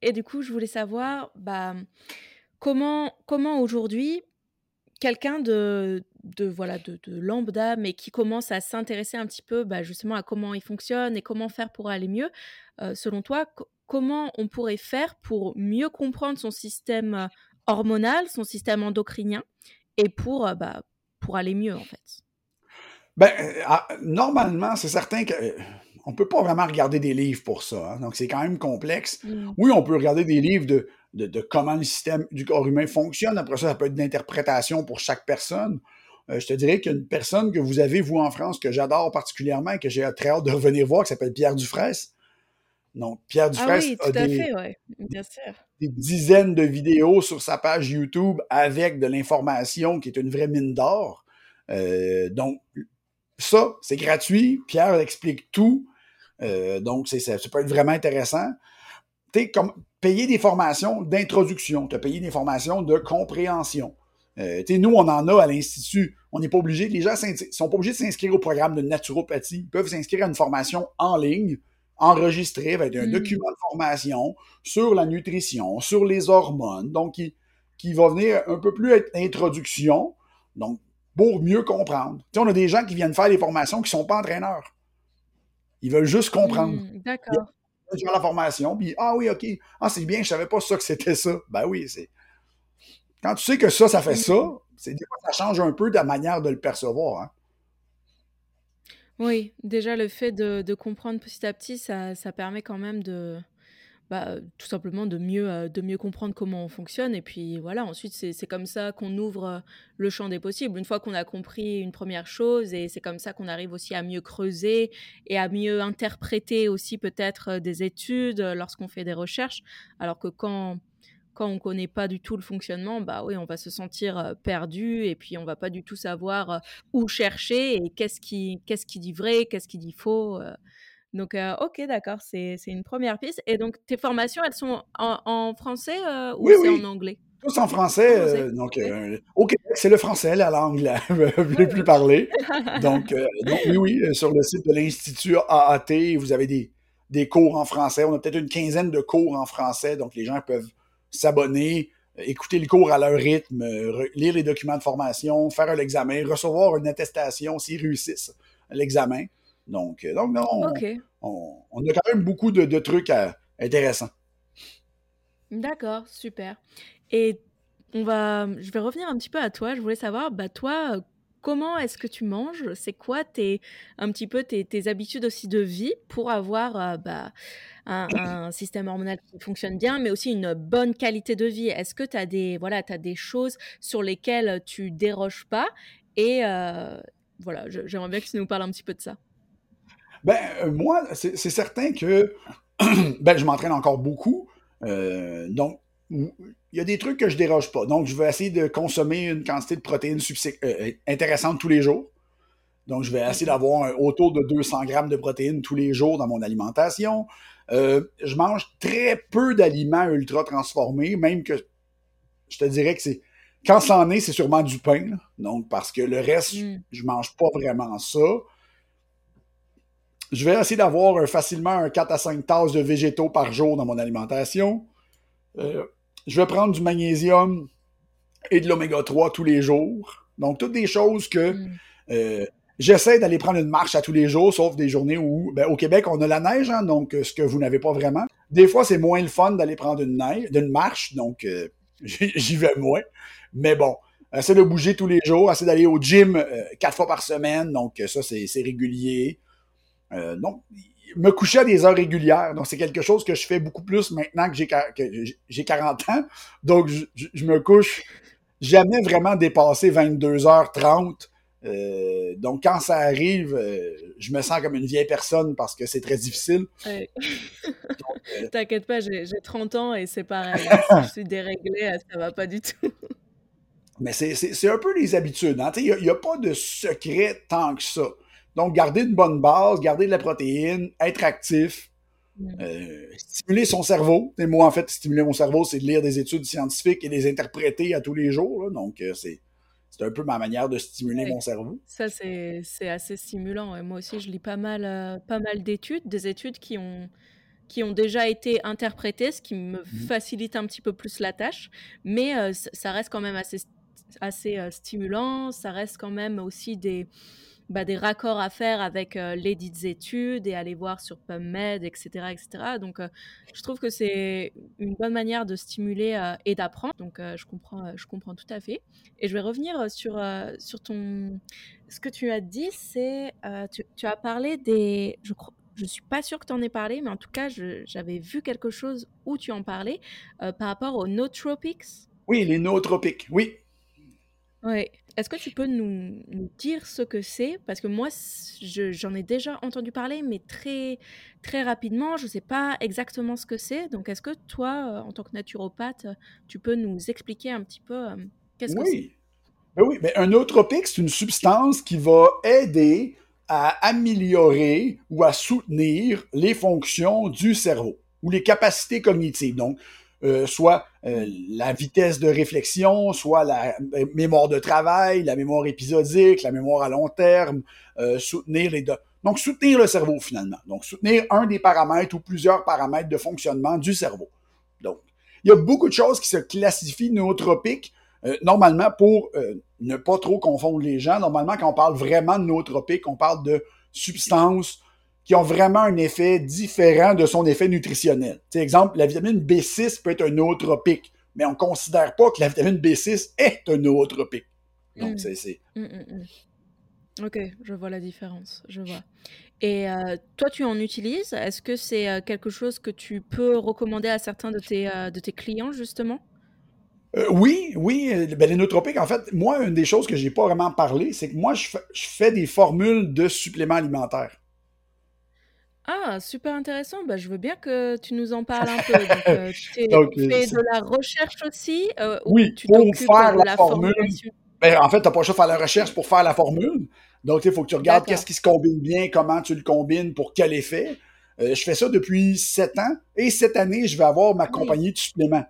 et du coup, je voulais savoir bah, comment, comment aujourd'hui, quelqu'un de, de, voilà, de, lambda, mais qui commence à s'intéresser un petit peu bah, justement à comment il fonctionne et comment faire pour aller mieux, euh, selon toi, comment on pourrait faire pour mieux comprendre son système euh, hormonal, son système endocrinien, et pour, euh, bah, pour aller mieux en fait? Ben, ah, normalement, c'est certain que on peut pas vraiment regarder des livres pour ça. Hein. donc, c'est quand même complexe. Mm. Oui, on peut regarder des livres de, de, comment le système du corps humain fonctionne. Après ça, ça peut être d'interprétation pour chaque personne. Euh, je te dirais qu'une personne que vous avez, vous, en France, que j'adore particulièrement et que j'ai très hâte de revenir voir, qui s'appelle Pierre Dufresne. Donc, Pierre ah Dufresne a des, des, dizaines de vidéos sur sa page YouTube avec de l'information qui est une vraie mine d'or. Euh, donc, ça, c'est gratuit. Pierre explique tout. Euh, donc, ça, peut être vraiment intéressant. Tu comme payer des formations d'introduction, tu as payé des formations de compréhension. Euh, nous, on en a à l'Institut. On n'est pas obligé, les gens ne sont pas obligés de s'inscrire au programme de naturopathie. Ils peuvent s'inscrire à une formation en ligne, enregistrée avec un hmm. document de formation sur la nutrition, sur les hormones, donc qui, qui va venir un peu plus être introduction, donc pour mieux comprendre. on a des gens qui viennent faire des formations qui ne sont pas entraîneurs. Ils veulent juste comprendre. Hmm, d'accord. Ils faire la formation, puis ah oui, OK. Ah, c'est bien, je savais pas ça que c'était ça. Ben oui, c'est. Quand tu sais que ça, ça fait ça, hmm. c'est des fois, ça change un peu ta manière de le percevoir. Hein. Oui, déjà le fait de, comprendre petit à petit, ça, ça permet quand même de, bah, tout simplement de mieux, euh, de mieux comprendre comment on fonctionne. Et puis voilà, ensuite, c'est comme ça qu'on ouvre euh, le champ des possibles. Une fois qu'on a compris une première chose, et c'est comme ça qu'on arrive aussi à mieux creuser et à mieux interpréter aussi peut-être euh, des études lorsqu'on fait des recherches. Alors que quand, quand on connaît pas du tout le fonctionnement, bah oui, on va se sentir perdu et puis on va pas du tout savoir où chercher et qu'est-ce qui, qu'est-ce qui dit vrai, qu'est-ce qui dit faux. Donc, ok, d'accord, c'est une première piste. Et donc, tes formations, elles sont en, français ou c'est en anglais? Tous en français. donc, au Québec, c'est le français, la langue la plus parlée. Donc, oui, oui, sur le site de l'Institut AAT, vous avez des, des cours en français. On a peut-être une quinzaine de cours en français, donc les gens peuvent s'abonner, écouter le cours à leur rythme, lire les documents de formation, faire l'examen, recevoir une attestation s'ils réussissent l'examen. Donc, euh, donc on, a quand même beaucoup de, trucs intéressants. D'accord, super. Et on va, je vais revenir un petit peu à toi. Je voulais savoir, bah toi, comment est-ce que tu manges? C'est quoi tes, un petit peu tes, habitudes aussi de vie pour avoir euh, bah, un, système hormonal qui fonctionne bien, mais aussi une bonne qualité de vie? Est-ce que tu as des, voilà, as des choses sur lesquelles tu déroges pas? Et euh, voilà, j'aimerais bien que tu nous parles un petit peu de ça. Ben, euh, moi, c'est certain que ben, je m'entraîne encore beaucoup. Euh, donc, il y a des trucs que je déroge pas. Donc, je vais essayer de consommer une quantité de protéines euh, intéressante tous les jours. Donc, je vais essayer d'avoir autour de 200 grammes de protéines tous les jours dans mon alimentation. je mange très peu d'aliments ultra transformés, même que je te dirais que c'est. Quand c'en est, c'est sûrement du pain. donc, parce que le reste, je, mm. je mange pas vraiment ça. Je vais essayer d'avoir facilement un 4 à 5 tasses de végétaux par jour dans mon alimentation. Euh, je vais prendre du magnésium et de l'oméga 3 tous les jours. Donc, toutes des choses que mm. euh, j'essaie d'aller prendre une marche à tous les jours, sauf des journées où, ben, au Québec, on a la neige, hein, donc ce que vous n'avez pas vraiment. Des fois, c'est moins le fun d'aller prendre une neige, d'une marche, donc j'y vais moins. Mais bon, essaie de bouger tous les jours, essaie d'aller au gym quatre fois par semaine, donc ça, c'est régulier. Donc, me coucher à des heures régulières. Donc, c'est quelque chose que je fais beaucoup plus maintenant que j'ai 40 ans. Donc, je, me couche jamais vraiment dépassé 22h30. Euh, donc, quand ça arrive, euh, je me sens comme une vieille personne parce que c'est très difficile. Euh, T'inquiète pas, j'ai 30 ans et c'est pareil. je suis déréglée, ça va pas du tout. Mais c'est un peu les habitudes. Hein. Il n'y a, pas de secret tant que ça. Donc, garder une bonne base, garder de la protéine, être actif, euh, stimuler son cerveau. Et moi, en fait, stimuler mon cerveau, c'est de lire des études scientifiques et les interpréter à tous les jours. Donc, euh, c'est un peu ma manière de stimuler mon cerveau. Ça, c'est assez stimulant. Et moi aussi, je lis pas mal, euh, pas mal d'études, des études qui ont, qui ont déjà été interprétées, ce qui me mm. facilite un petit peu plus la tâche. Mais ça reste quand même assez, assez stimulant. Ça reste quand même aussi des bah, des raccords à faire avec les dites études et aller voir sur PubMed, etc. etc. Donc, je trouve que c'est une bonne manière de stimuler et d'apprendre. Donc, je, comprends, je comprends tout à fait. Et je vais revenir sur, sur ton... Ce que tu as dit, c'est... Tu, tu, as parlé des... Je crois, je suis pas sûre que tu en aies parlé, mais en tout cas, j'avais vu quelque chose où tu en parlais par rapport aux nootropics. Oui, les nootropics, oui. Oui. Est-ce que tu peux nous, dire ce que c'est? Parce que moi, j'en ai déjà entendu parler, mais très, très rapidement. Je ne sais pas exactement ce que c'est. Donc, est-ce que toi, euh, en tant que naturopathe, tu peux nous expliquer un petit peu euh, qu'est-ce que c'est? Ben oui, mais un nootropique, c'est une substance qui va aider à améliorer ou à soutenir les fonctions du cerveau ou les capacités cognitives. Donc, euh, soit euh, la vitesse de réflexion, soit la euh, mémoire de travail, la mémoire épisodique, la mémoire à long terme, soutenir les donc soutenir le cerveau finalement. Donc soutenir un des paramètres ou plusieurs paramètres de fonctionnement du cerveau. Donc il y a beaucoup de choses qui se classifient nootropiques. normalement, pour ne pas trop confondre les gens, normalement, quand on parle vraiment de nootropiques, on parle de substances qui ont vraiment un effet différent de son effet nutritionnel. Par exemple, la vitamine B6 peut être un nootropique, mais on ne considère pas que la vitamine B6 est un nootropique. Donc, mm. c'est... Mm, mm, ok, je vois la différence, je vois. Et euh, toi, tu en utilises? Est-ce que c'est euh, quelque chose que tu peux recommander à certains de tes, euh, de tes clients, justement? Oui, oui. Ben, les nootropiques, en fait, moi, une des choses que je n'ai pas vraiment parlé, c'est que moi, je fais des formules de suppléments alimentaires. Ah, super intéressant. Bah, je veux bien que tu nous en parles un peu. Donc, euh, tu fais de la recherche aussi euh, Oui, tu pour faire la formule. Ben, en fait, tu n'as pas le choix de faire la recherche pour faire la formule. Donc, il faut que tu regardes qu'est-ce qui se combine bien, comment tu le combines, pour quel effet. Euh, je fais ça depuis sept ans. Et cette année, je vais avoir ma compagnie de suppléments.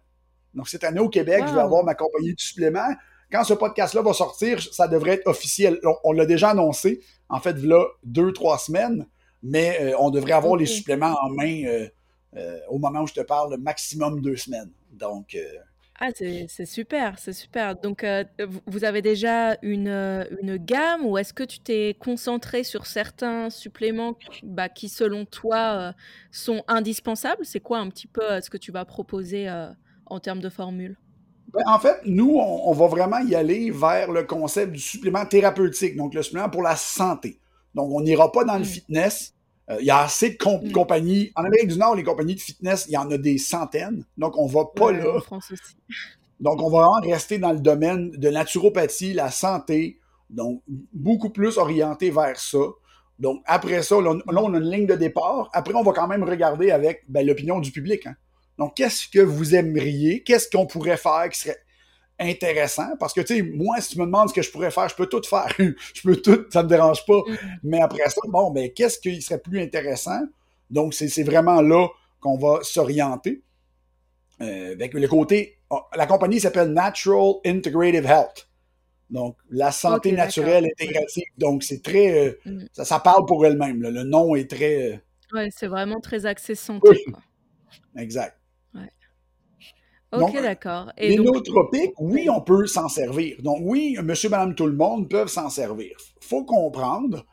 Donc, cette année au Québec, je vais avoir ma compagnie de suppléments. Quand ce podcast-là va sortir, ça devrait être officiel. On, l'a déjà annoncé, en fait, là, deux, trois semaines mais euh, on devrait avoir les suppléments en main euh, euh, au moment où je te parle, maximum deux semaines. Donc. ah, c'est super, c'est super. Donc, vous avez déjà une, une gamme ou est-ce que tu t'es concentré sur certains suppléments bah, qui, selon toi, sont indispensables? C'est quoi un petit peu ce que tu vas proposer en termes de formule? Ben, en fait, nous, on, on, va vraiment y aller vers le concept du supplément thérapeutique, donc le supplément pour la santé. Donc, on n'ira pas dans le mm. fitness. Euh, il y a assez de mm. compagnies. En Amérique du Nord, les compagnies de fitness, il y en a des centaines. Donc, on va pas là. Donc, on va vraiment rester dans le domaine de naturopathie, la santé. Donc, beaucoup plus orienté vers ça. Donc, après ça, là, on a une ligne de départ. Après, on va quand même regarder avec ben, l'opinion du public. Hein. Donc, qu'est-ce que vous aimeriez? Qu'est-ce qu'on pourrait faire qui serait intéressant parce que, tu sais, moi, si tu me demandes ce que je pourrais faire, je peux tout faire. je peux tout, ça me dérange pas. Mm. Mais après ça, bon, mais ben, qu'est-ce qui serait plus intéressant? Donc, c'est vraiment là qu'on va s'orienter. Euh, avec le côté, oh, la compagnie s'appelle Natural Integrative Health. Donc, la santé naturelle intégrative. Donc, c'est très. Euh, mm. ça, parle pour elle-même. Le nom est très. Euh, ouais, c'est vraiment très axé santé. Exact. Ok, d'accord. Les nootropiques, oui, on peut s'en servir. Donc, oui, monsieur, madame, tout le monde peuvent s'en servir. Il faut comprendre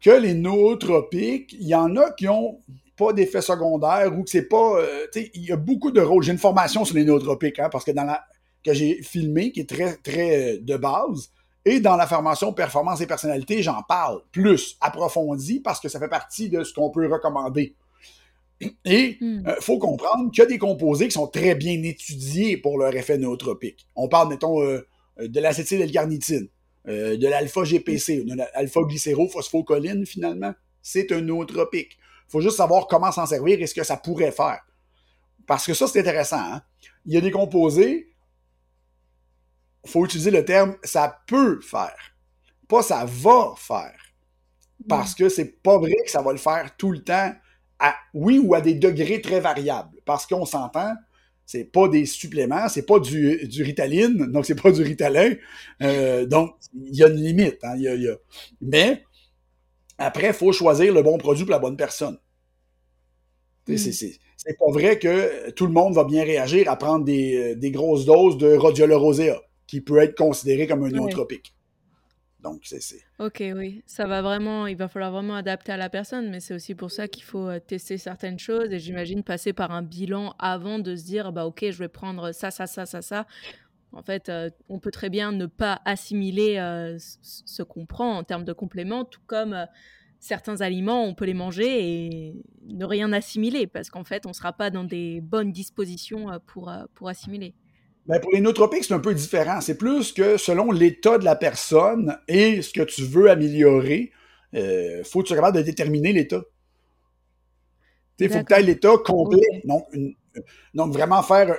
que les nootropiques, il y en a qui ont pas d'effet secondaire ou que c'est pas. Euh, il y a beaucoup de rôles. J'ai une formation sur les nootropiques, hein, parce que dans la que j'ai filmé, qui est très, très euh, de base, et dans la formation performance et personnalité, j'en parle plus approfondi parce que ça fait partie de ce qu'on peut recommander. Et il hmm. euh, faut comprendre qu'il y a des composés qui sont très bien étudiés pour leur effet nootropique. On parle, mettons, euh, de l'acétyl-L-carnitine, euh, de l'alpha-GPC, de l'alpha-glycérophosphocholine, finalement. C'est un nootropique. Il faut juste savoir comment s'en servir et ce que ça pourrait faire. Parce que ça, c'est intéressant. Hein. Il y a des composés, il faut utiliser le terme ça peut faire, pas ça va faire. Parce hmm. que c'est pas vrai que ça va le faire tout le temps oui ou à des degrés très variables. Parce qu'on s'entend, c'est pas des suppléments, c'est pas du, du Ritaline, donc c'est pas du Ritalin. Euh, donc, il y a une limite. Hein, Mais, après, il faut choisir le bon produit pour la bonne personne. Mm. C'est pas vrai que tout le monde va bien réagir à prendre des, des grosses doses de rhodiola rosea, qui peut être considéré comme un nootropique. Donc, c'est. Ok, oui. Ça va vraiment. Il va falloir vraiment adapter à la personne, mais c'est aussi pour ça qu'il faut euh, tester certaines choses et j'imagine passer par un bilan avant de se dire, bah, ok, je vais prendre ça, ça, ça, ça, ça. En fait, euh, on peut très bien ne pas assimiler euh, ce qu'on prend en termes de compléments, tout comme certains aliments, on peut les manger et ne rien assimiler parce qu'en fait, on ne sera pas dans des bonnes dispositions pour, pour assimiler. Ben pour les nootropiques, c'est un peu différent. C'est plus que selon l'état de la personne et ce que tu veux améliorer, il euh, faut que tu sois capable de déterminer l'état. Il faut que tu aies l'état complet. Donc, donc, vraiment faire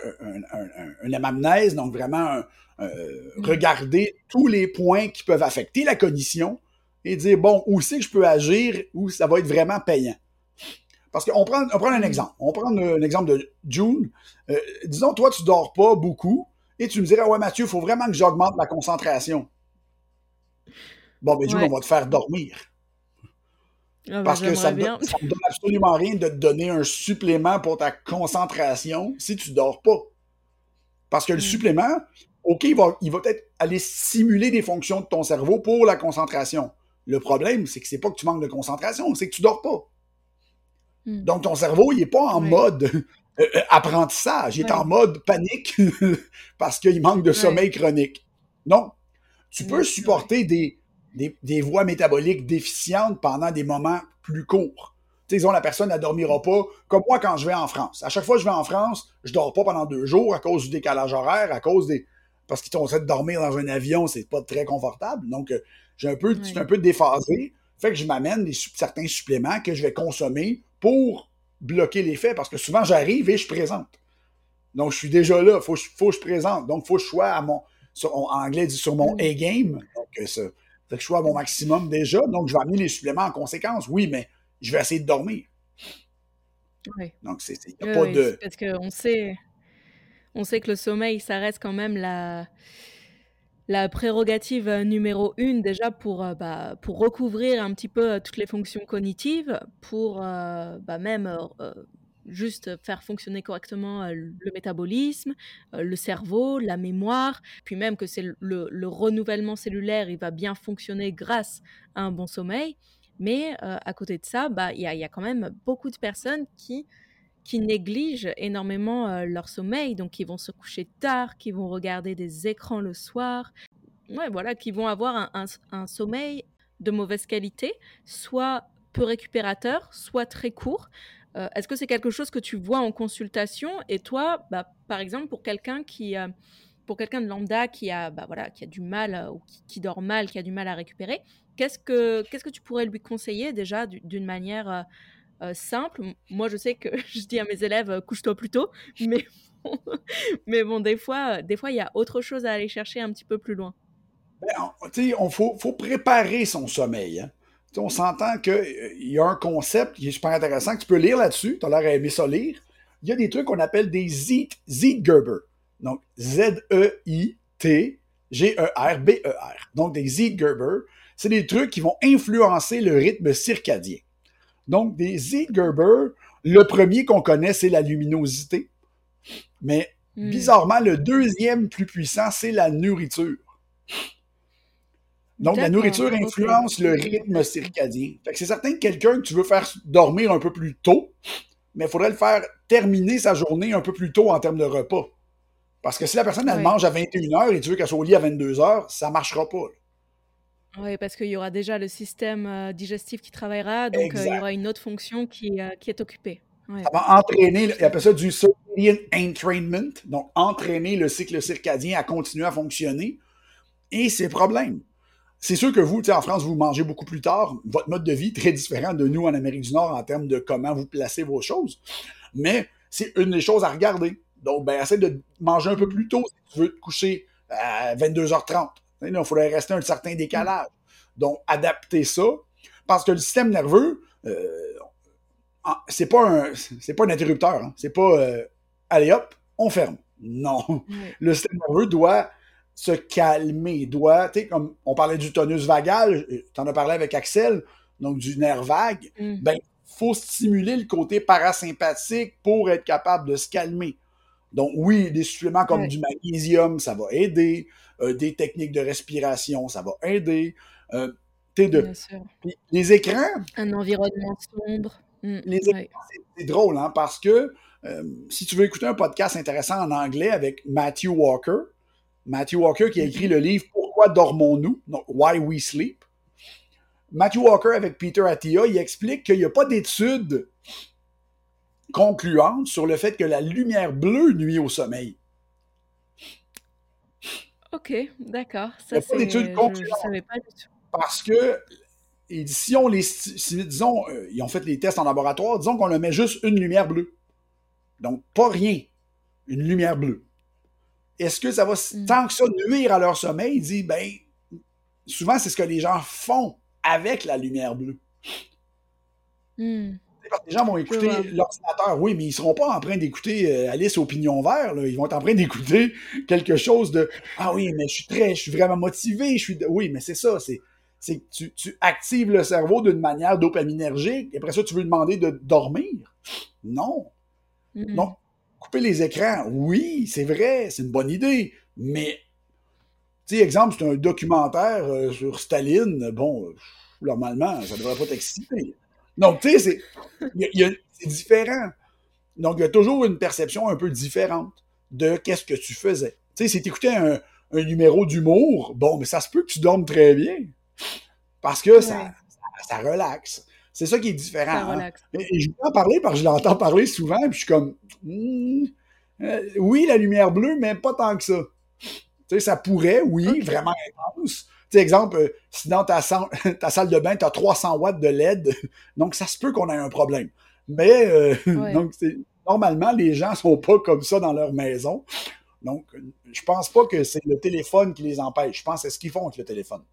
une amamnèse, donc vraiment euh, mm. regarder tous les points qui peuvent affecter la cognition et dire, bon, où c'est que je peux agir, où ça va être vraiment payant. Parce qu'on prend, on prend un exemple. On prend un, exemple de June. Euh, disons, toi, tu dors pas beaucoup et tu me dirais, ouais, Mathieu, il faut vraiment que j'augmente ma concentration. Bon, ben, June, on va te faire dormir. Ah, ben, Parce que ça ne me donne absolument rien de te donner un supplément pour ta concentration si tu dors pas. Parce que le mm. supplément, OK, il va, il va peut-être aller simuler des fonctions de ton cerveau pour la concentration. Le problème, c'est que c'est pas que tu manques de concentration, c'est que tu dors pas. Hmm. Donc, ton cerveau, il n'est pas en mode euh, euh, apprentissage, il est en mode panique parce qu'il manque de sommeil chronique. Non. Tu peux supporter des, des, voies métaboliques déficientes pendant des moments plus courts. Tu sais, disons, la personne ne dormira pas, comme moi quand je vais en France. À chaque fois que je vais en France, je dors pas pendant deux jours à cause du décalage horaire, à cause des. Parce qu'ils t'ont de dormir dans un avion, c'est pas très confortable. Donc, euh, j'ai un peu, un peu déphasé. Fait que je m'amène certains suppléments que je vais consommer pour bloquer l'effet parce que souvent j'arrive et je présente. Donc je suis déjà là, faut, faut que je présente. Donc il faut que je sois à mon, en anglais dit sur mon mm. A-game. Donc euh, ça, fait que je sois à mon maximum déjà. Donc je vais amener les suppléments en conséquence. Oui, mais je vais essayer de dormir. Oui. Donc c'est, il n'y a pas de. Parce qu'on sait, on sait que le sommeil, ça reste quand même la la prérogative euh, numéro une déjà pour, euh, bah, pour recouvrir un petit peu euh, toutes les fonctions cognitives, pour bah, même juste faire fonctionner correctement le métabolisme, le cerveau, la mémoire, puis même que c'est le, renouvellement cellulaire, il va bien fonctionner grâce à un bon sommeil. Mais à côté de ça, bah, il a, y a quand même beaucoup de personnes qui qui négligent énormément leur sommeil, donc qui vont se coucher tard, qui vont regarder des écrans le soir, ouais, voilà, qui vont avoir un, sommeil de mauvaise qualité, soit peu récupérateur, soit très court. Est-ce que c'est quelque chose que tu vois en consultation? Et toi, bah, par exemple, pour quelqu'un qui, pour quelqu'un de lambda qui a, bah, voilà, qui a du mal ou qui, dort mal, qui a du mal à récupérer, qu'est-ce que, qu'est-ce que tu pourrais lui conseiller déjà d'une manière euh, simple. Moi, je sais que je dis à mes élèves, euh, couche-toi plus tôt, mais bon, mais bon, des fois, euh, des fois, il y a autre chose à aller chercher un petit peu plus loin. Ben, on faut, faut, préparer son sommeil. Hein. On s'entend qu'il y a un concept qui est super intéressant que tu peux lire là-dessus. Tu as l'air à aimer ça lire. Il y a des trucs qu'on appelle des Zeitgeber. Donc, Z-E-I-T-G-E-R-B-E-R. Donc, des Zeitgeber, c'est des trucs qui vont influencer le rythme circadien. Donc, des Gerber, le premier qu'on connaît, c'est la luminosité. Mais Hmm. Bizarrement, le deuxième plus puissant, c'est la nourriture. Donc, la nourriture influence le rythme circadien. c'est certain que quelqu'un que tu veux faire dormir un peu plus tôt, mais il faudrait le faire terminer sa journée un peu plus tôt en termes de repas. Parce que si la personne, elle mange à 21h et tu veux qu'elle soit au lit à 22h, ça ne marchera pas. Oui, parce qu'il y aura déjà le système euh, digestif qui travaillera, donc euh, il y aura une autre fonction qui, euh, qui est occupée. Ça va entraîner, il appelle ça du circadian entrainment, donc entraîner le cycle circadien à continuer à fonctionner. Et c'est problème. C'est sûr que vous, en France, vous mangez beaucoup plus tard. Votre mode de vie est très différent de nous en Amérique du Nord en termes de comment vous placez vos choses. Mais c'est une des choses à regarder. Donc, ben, essaie de manger un peu plus tôt si tu veux te coucher à 22h30. Il faudrait rester un certain décalage. Donc, adapter ça. Parce que le système nerveux, euh, c'est pas un c'est pas un interrupteur. Hein. C'est pas euh, allez hop, on ferme. Non. Le système nerveux doit se calmer, doit, tu sais, comme on parlait du tonus vagal, euh, tu en as parlé avec Axel, donc du nerf vague, mm. ben, faut stimuler le côté parasympathique pour être capable de se calmer. Donc, oui, des suppléments comme du magnésium, ça va aider. Euh, des techniques de respiration, ça va aider. Euh, de... Les écrans. Un environnement sombre. Mm, les écrans, c'est drôle, hein, parce que si tu veux écouter un podcast intéressant en anglais avec Matthew Walker, Matthew Walker qui a écrit le livre Pourquoi dormons-nous? Donc, Why We Sleep. Matthew Walker avec Peter Attia, il explique qu'il n'y a pas d'études concluantes sur le fait que la lumière bleue nuit au sommeil. Ok, d'accord. Ça, c'est. concluantes. savais pas du tout. Parce que si on les. disons, euh, ils ont fait les tests en laboratoire, disons qu'on leur met juste une lumière bleue. Donc, pas rien. Une lumière bleue. Est-ce que ça va mm. tant que ça nuire à leur sommeil? Il dit, ben, souvent, c'est ce que les gens font avec la lumière bleue. Mm. Les gens vont écouter l'ordinateur, oui, mais ils ne seront pas en train d'écouter euh, Alice au pignon vert. Ils vont être en train d'écouter quelque chose de Ah oui, mais je suis très, je suis vraiment motivé. Je suis Oui, mais c'est ça, c'est que tu, tu, actives le cerveau d'une manière dopaminergique, et après ça, tu veux demander de dormir? Non. Mm. Non couper les écrans, oui, c'est vrai, c'est une bonne idée, mais, tu sais, exemple, c'est un documentaire euh, sur Staline, bon, normalement, ça ne devrait pas t'exciter. Donc, tu sais, c'est différent. Donc, il y a toujours une perception un peu différente de qu'est-ce que tu faisais. Tu sais, si tu écoutais un, numéro d'humour, bon, mais ça se peut que tu dormes très bien. Parce que ça, ça, relaxe. C'est ça qui est différent. Hein. Et, je vais en parler parce que je l'entends parler souvent, puis je suis comme hmm, euh, oui, la lumière bleue, mais pas tant que ça. Tu sais, ça pourrait, oui, vraiment intense. Sais, exemple, euh, si dans ta, ta salle de bain, tu as 300 watts de LED, donc ça se peut qu'on ait un problème. Mais euh, donc, normalement, les gens sont pas comme ça dans leur maison. Donc, je pense pas que c'est le téléphone qui les empêche. Je pense que c'est ce qu'ils font avec le téléphone.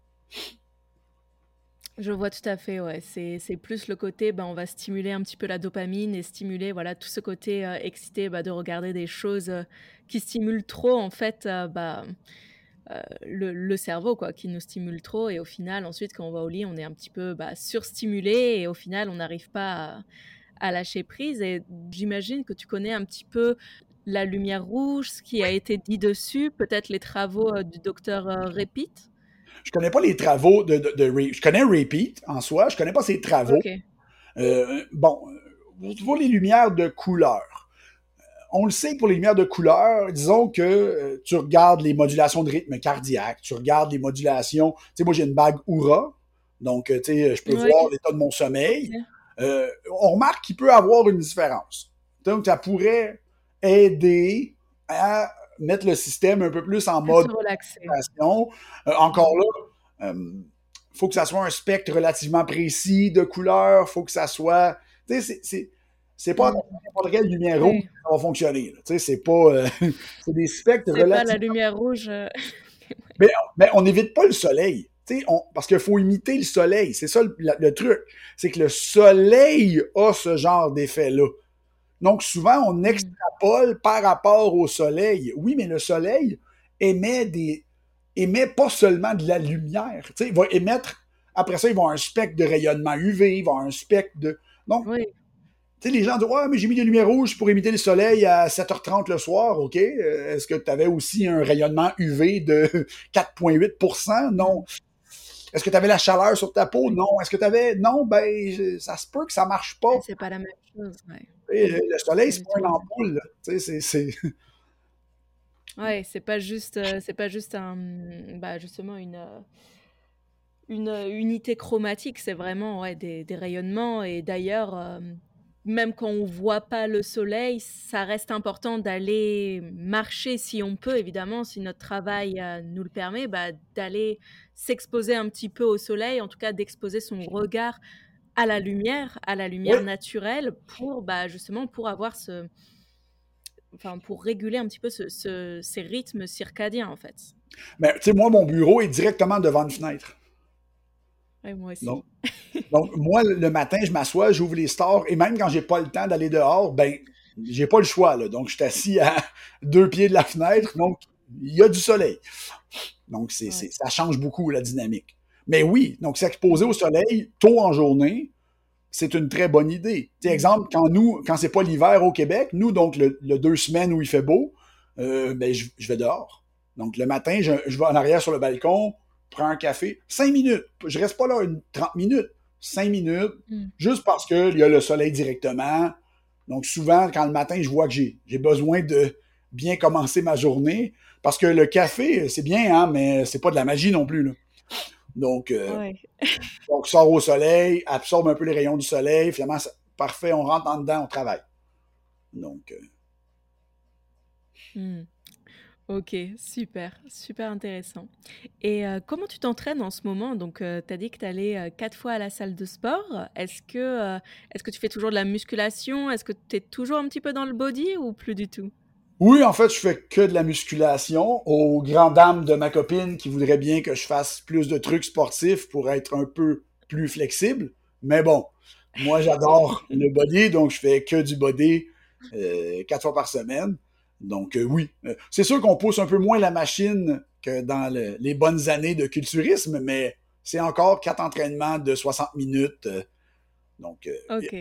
Je vois tout à fait, ouais. C'est plus le côté, ben, on va stimuler un petit peu la dopamine et stimuler voilà, tout ce côté euh, excité bah, de regarder des choses euh, qui stimulent trop, en fait, euh, bah, le, le cerveau, quoi, qui nous stimule trop. Et au final, ensuite, quand on va au lit, on est un petit peu bah, surstimulé et au final, on n'arrive pas à, à lâcher prise. Et j'imagine que tu connais un petit peu la lumière rouge, ce qui a été dit dessus, peut-être les travaux du docteur Repeat? Je connais pas les travaux de, de, Je connais Repeat en soi, je connais pas ses travaux. Euh, bon, pour les lumières de couleur. Euh, on le sait pour les lumières de couleur, disons que euh, tu regardes les modulations de rythme cardiaque, tu regardes les modulations. Tu sais, moi j'ai une bague Oura, donc tu sais, je peux voir l'état de mon sommeil. on remarque qu'il peut avoir une différence. Donc, ça pourrait aider à mettre le système un peu plus en mode relaxation. Euh, encore là, il euh, faut que ça soit un spectre relativement précis de couleurs, faut que ça soit. Tu sais, c'est pas n'importe quelle lumière rouge qui va fonctionner. Tu sais, c'est pas. Euh, c'est des spectres. C'est pas la lumière rouge. mais, on n'évite pas le soleil. On, parce qu'il faut imiter le soleil. C'est ça le truc. C'est que le soleil a ce genre d'effet-là. Donc, souvent, on hmm. extrapole par rapport au soleil. Oui, mais le soleil émet des émet pas seulement de la lumière. Tu sais, il va émettre, après ça, il va avoir un spectre de rayonnement UV, il va avoir un spectre de. Donc, Tu sais, les gens disent Ouais, mais j'ai mis des lumières rouges pour imiter le soleil à 7h30 le soir, OK? Euh, est-ce que tu avais aussi un rayonnement UV de 4,8% Non. Est-ce que tu avais la chaleur sur ta peau? Non. Est-ce que tu avais. Non, ben, ça se peut que ça marche pas. C'est pas la même chose, ouais. Le soleil, c'est pas une ampoule. Tu sais, c'est. Ouais, c'est pas juste, euh, c'est pas juste un, bah justement une, euh, une unité chromatique, c'est vraiment ouais, des, des rayonnements. Et d'ailleurs, même quand on voit pas le soleil, ça reste important d'aller marcher si on peut, évidemment, si notre travail euh, nous le permet, bah, d'aller s'exposer un petit peu au soleil, en tout cas d'exposer son regard à la lumière, à la lumière naturelle, pour bah, justement pour avoir ce, enfin pour réguler un petit peu ce, ces rythmes circadiens en fait. Mais tu sais, moi mon bureau est directement devant une fenêtre moi aussi. Donc, moi, le matin, je m'assois, j'ouvre les stores, et même quand j'ai pas le temps d'aller dehors, ben, j'ai pas le choix. Là. Donc, je suis assis à deux pieds de la fenêtre, donc il y a du soleil. Donc, c'est, ça change beaucoup la dynamique. Mais oui, donc s'exposer au soleil tôt en journée, c'est une très bonne idée. Tu exemple, quand nous, quand c'est pas l'hiver au Québec, nous, donc le, deux semaines où il fait beau, euh, ben, je, vais dehors. Donc, le matin, je, je vais en arrière sur le balcon, prends un café, cinq minutes. Je reste pas là une 30 minutes, cinq minutes, hmm. juste parce qu'il y a le soleil directement. Donc, souvent, quand le matin, je vois que j'ai, besoin de bien commencer ma journée, parce que le café, c'est bien, hein, mais c'est pas de la magie non plus. Donc, euh, donc, sort au soleil, absorbe un peu les rayons du soleil, finalement, parfait, on rentre en dedans, on travaille. Donc. Euh, hmm. Ok, super, super intéressant. Et euh, comment tu t'entraînes en ce moment? Donc, euh, tu as dit que tu allais euh, quatre fois à la salle de sport. Est-ce que, est-ce que tu fais toujours de la musculation? Est-ce que tu es toujours un petit peu dans le body ou plus du tout? Oui, en fait, je fais que de la musculation. Aux grandes dames de ma copine qui voudrait bien que je fasse plus de trucs sportifs pour être un peu plus flexible. Mais bon, moi, j'adore le body, donc je fais que du body quatre fois par semaine. Donc euh, oui, euh, c'est sûr qu'on pousse un peu moins la machine que dans les bonnes années de culturisme, mais c'est encore quatre entraînements de 60 minutes. Euh, donc,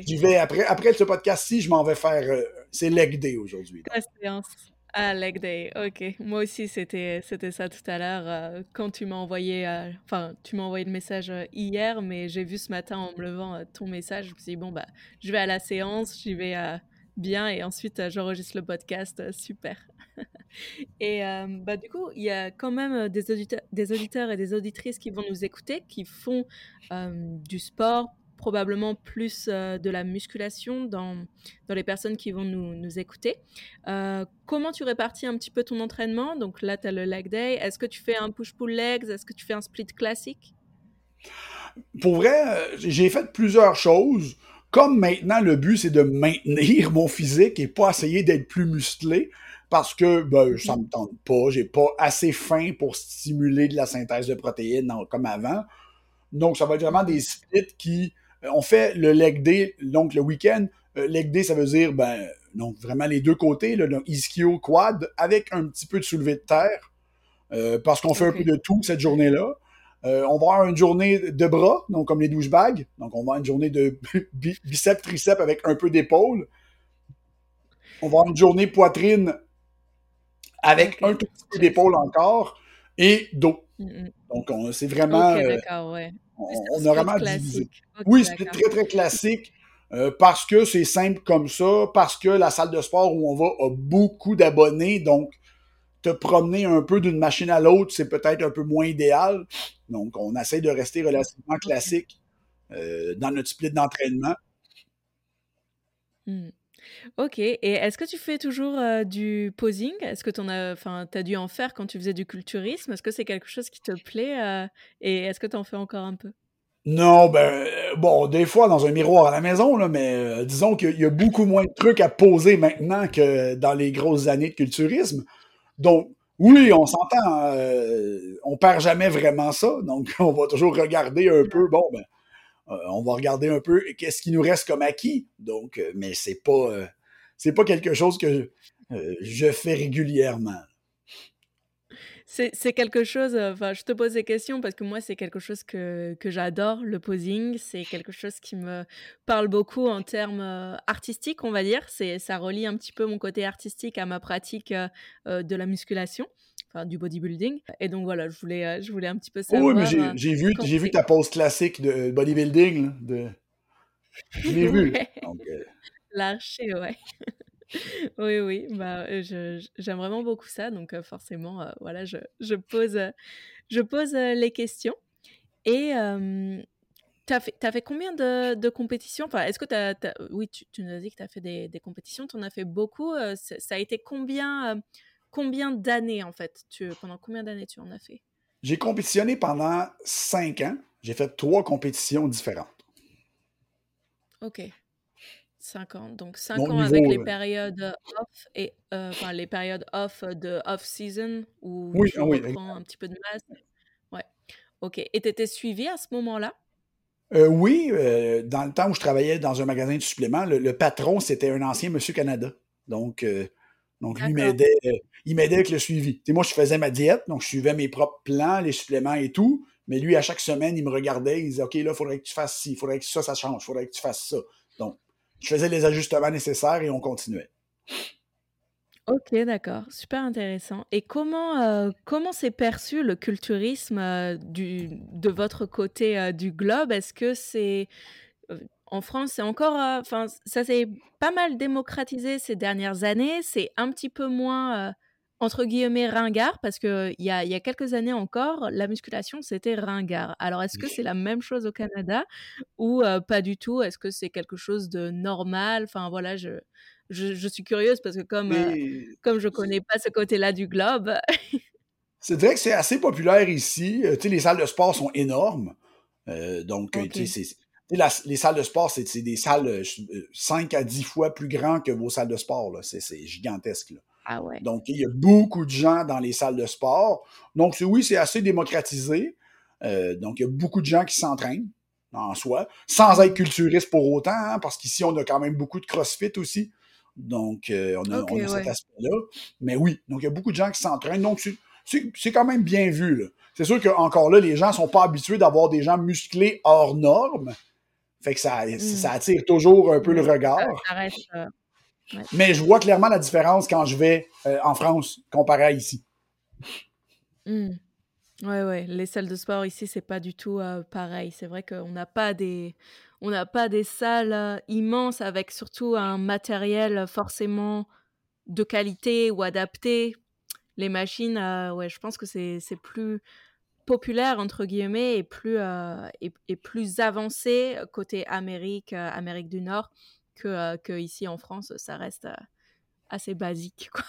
j'y vais après, après ce podcast-ci, je m'en vais faire. c'est leg day aujourd'hui. La séance. Ah, leg day, ok. Moi aussi, c'était, c'était ça tout à l'heure. quand tu m'as envoyé, enfin, tu m'as envoyé le message hier, mais j'ai vu ce matin en me levant ton message. Je me suis dit, bon, bah, je vais à la séance, j'y vais à bien et ensuite euh, j'enregistre le podcast. Euh, super. et euh, bah, du coup, il y a quand même des auditeurs, des auditeurs et des auditrices qui vont nous écouter, qui font du sport, probablement plus de la musculation dans, dans les personnes qui vont nous, nous écouter. comment tu répartis un petit peu ton entraînement? Donc là, tu as le leg day. Est-ce que tu fais un push-pull legs? Est-ce que tu fais un split classique? Pour vrai, j'ai fait plusieurs choses. Comme maintenant, le but, c'est de maintenir mon physique et pas essayer d'être plus musclé parce que ben, ça me tente pas. J'ai pas assez faim pour stimuler de la synthèse de protéines comme avant. Donc, ça va être vraiment des splits qui. Euh, on fait le leg day, donc le week-end. Euh, leg day, ça veut dire, ben, donc vraiment les deux côtés, là, donc ischio, quad, avec un petit peu de soulevé de terre, euh, parce qu'on fait un peu de tout cette journée-là. Euh, on va avoir une journée de bras, donc comme les douchebags. Donc, on va avoir une journée de biceps, triceps avec un peu d'épaule. On va avoir une journée poitrine avec un tout petit peu d'épaule encore et dos. Donc, c'est vraiment. Euh, ouais. on, a vraiment divisé. oui, c'est très, très classique. Euh, parce que c'est simple comme ça, parce que la salle de sport où on va a beaucoup d'abonnés, donc te promener un peu d'une machine à l'autre, c'est peut-être un peu moins idéal. Donc, on essaie de rester relativement classique euh, dans notre split d'entraînement. Mmh. Ok, et est-ce que tu fais toujours euh, du posing? Est-ce que tu as, as dû en faire quand tu faisais du culturisme? Est-ce que c'est quelque chose qui te plaît euh, Et est-ce que tu en fais encore un peu? Non, ben, bon, des fois dans un miroir à la maison, là, mais disons qu'il y a beaucoup moins de trucs à poser maintenant que dans les grosses années de culturisme. Donc, oui, on s'entend, euh, on perd jamais vraiment ça. Donc, on va toujours regarder un peu, bon, ben, euh, on va regarder un peu qu'est-ce qui nous reste comme acquis. Donc, euh, mais c'est pas, c'est pas quelque chose que je fais régulièrement. C'est quelque chose, enfin, je te pose ces questions parce que moi, c'est quelque chose que, que j'adore, le posing. C'est quelque chose qui me parle beaucoup en termes artistiques, on va dire. C'est, ça relie un petit peu mon côté artistique à ma pratique de la musculation, enfin, du bodybuilding. Et donc voilà, je voulais, je voulais un petit peu savoir. oui, mais j'ai, vu, j'ai vu ta pose classique de bodybuilding. de... Je l'ai vu. L'archer, ouais. Oui, oui, bah, j'aime vraiment beaucoup ça, donc forcément, voilà, je je pose, je pose, les questions et tu as fait tu fait combien de de compétitions? Enfin, est-ce que tu as oui, tu tu nous as dit que tu as fait des des compétitions, tu en as fait beaucoup, ça a été combien, combien d'années, en fait? Tu pendant combien d'années tu en as fait? J'ai compétitionné pendant 5 ans. J'ai fait trois compétitions différentes. OK. 5 ans. Donc 5 ans avec les périodes off et enfin les périodes off de off-season où Oui, tu ah oui, un petit peu de masse. Ouais. OK. Et tu étais suivi à ce moment-là? oui, dans le temps où je travaillais dans un magasin de suppléments, le, patron, c'était un ancien Monsieur Canada. Donc, donc lui m'aidait, il m'aidait avec le suivi. moi, je faisais ma diète, donc je suivais mes propres plans, les suppléments et tout. Mais lui, à chaque semaine, il me regardait, il disait OK, là, il faudrait que tu fasses ci, il faudrait que ça, ça change, il faudrait que tu fasses ça. Je faisais les ajustements nécessaires et on continuait. Ok, d'accord, super intéressant. Et comment euh, comment s'est perçu le culturisme euh, du, de votre côté euh, du globe? Est-ce que c'est en France, c'est encore, enfin, ça s'est pas mal démocratisé ces dernières années. C'est un petit peu moins entre guillemets ringard parce que il y a, y a quelques années encore, la musculation c'était ringard. Alors est-ce que c'est la même chose au Canada ou pas du tout? Est-ce que c'est quelque chose de normal? Enfin voilà, je, je, suis curieuse parce que comme comme je connais pas ce côté-là du globe. c'est vrai que c'est assez populaire ici. tu sais, les salles de sport sont énormes. donc, tu les salles de sport, c'est des salles 5 à 10 fois plus grandes que vos salles de sport. C'est gigantesque. Là. Ah Donc, il y a beaucoup de gens dans les salles de sport. Donc, oui, c'est assez démocratisé. Euh, donc, il y a beaucoup de gens qui s'entraînent en soi, sans être culturiste pour autant, hein, parce qu'ici, on a quand même beaucoup de CrossFit aussi. Donc, euh, on a, cet aspect-là. Mais oui, donc il y a beaucoup de gens qui s'entraînent. Donc, c'est quand même bien vu. C'est sûr qu'encore là, les gens ne sont pas habitués d'avoir des gens musclés hors normes. Fait que ça, ça mmh. attire toujours un peu le regard. Ça, reste, euh, mais je vois clairement la différence quand je vais euh, en France comparé à ici. Mmh. Ouais, ouais. Les salles de sport ici, c'est pas du tout euh, pareil. C'est vrai qu'on n'a pas des, on n'a pas des salles euh, immenses avec surtout un matériel forcément de qualité ou adapté. Les machines, ouais, je pense que c'est plus populaire entre guillemets et plus et, et, plus avancé côté Amérique, Amérique du Nord que, que ici en France, ça reste assez basique. Quoi.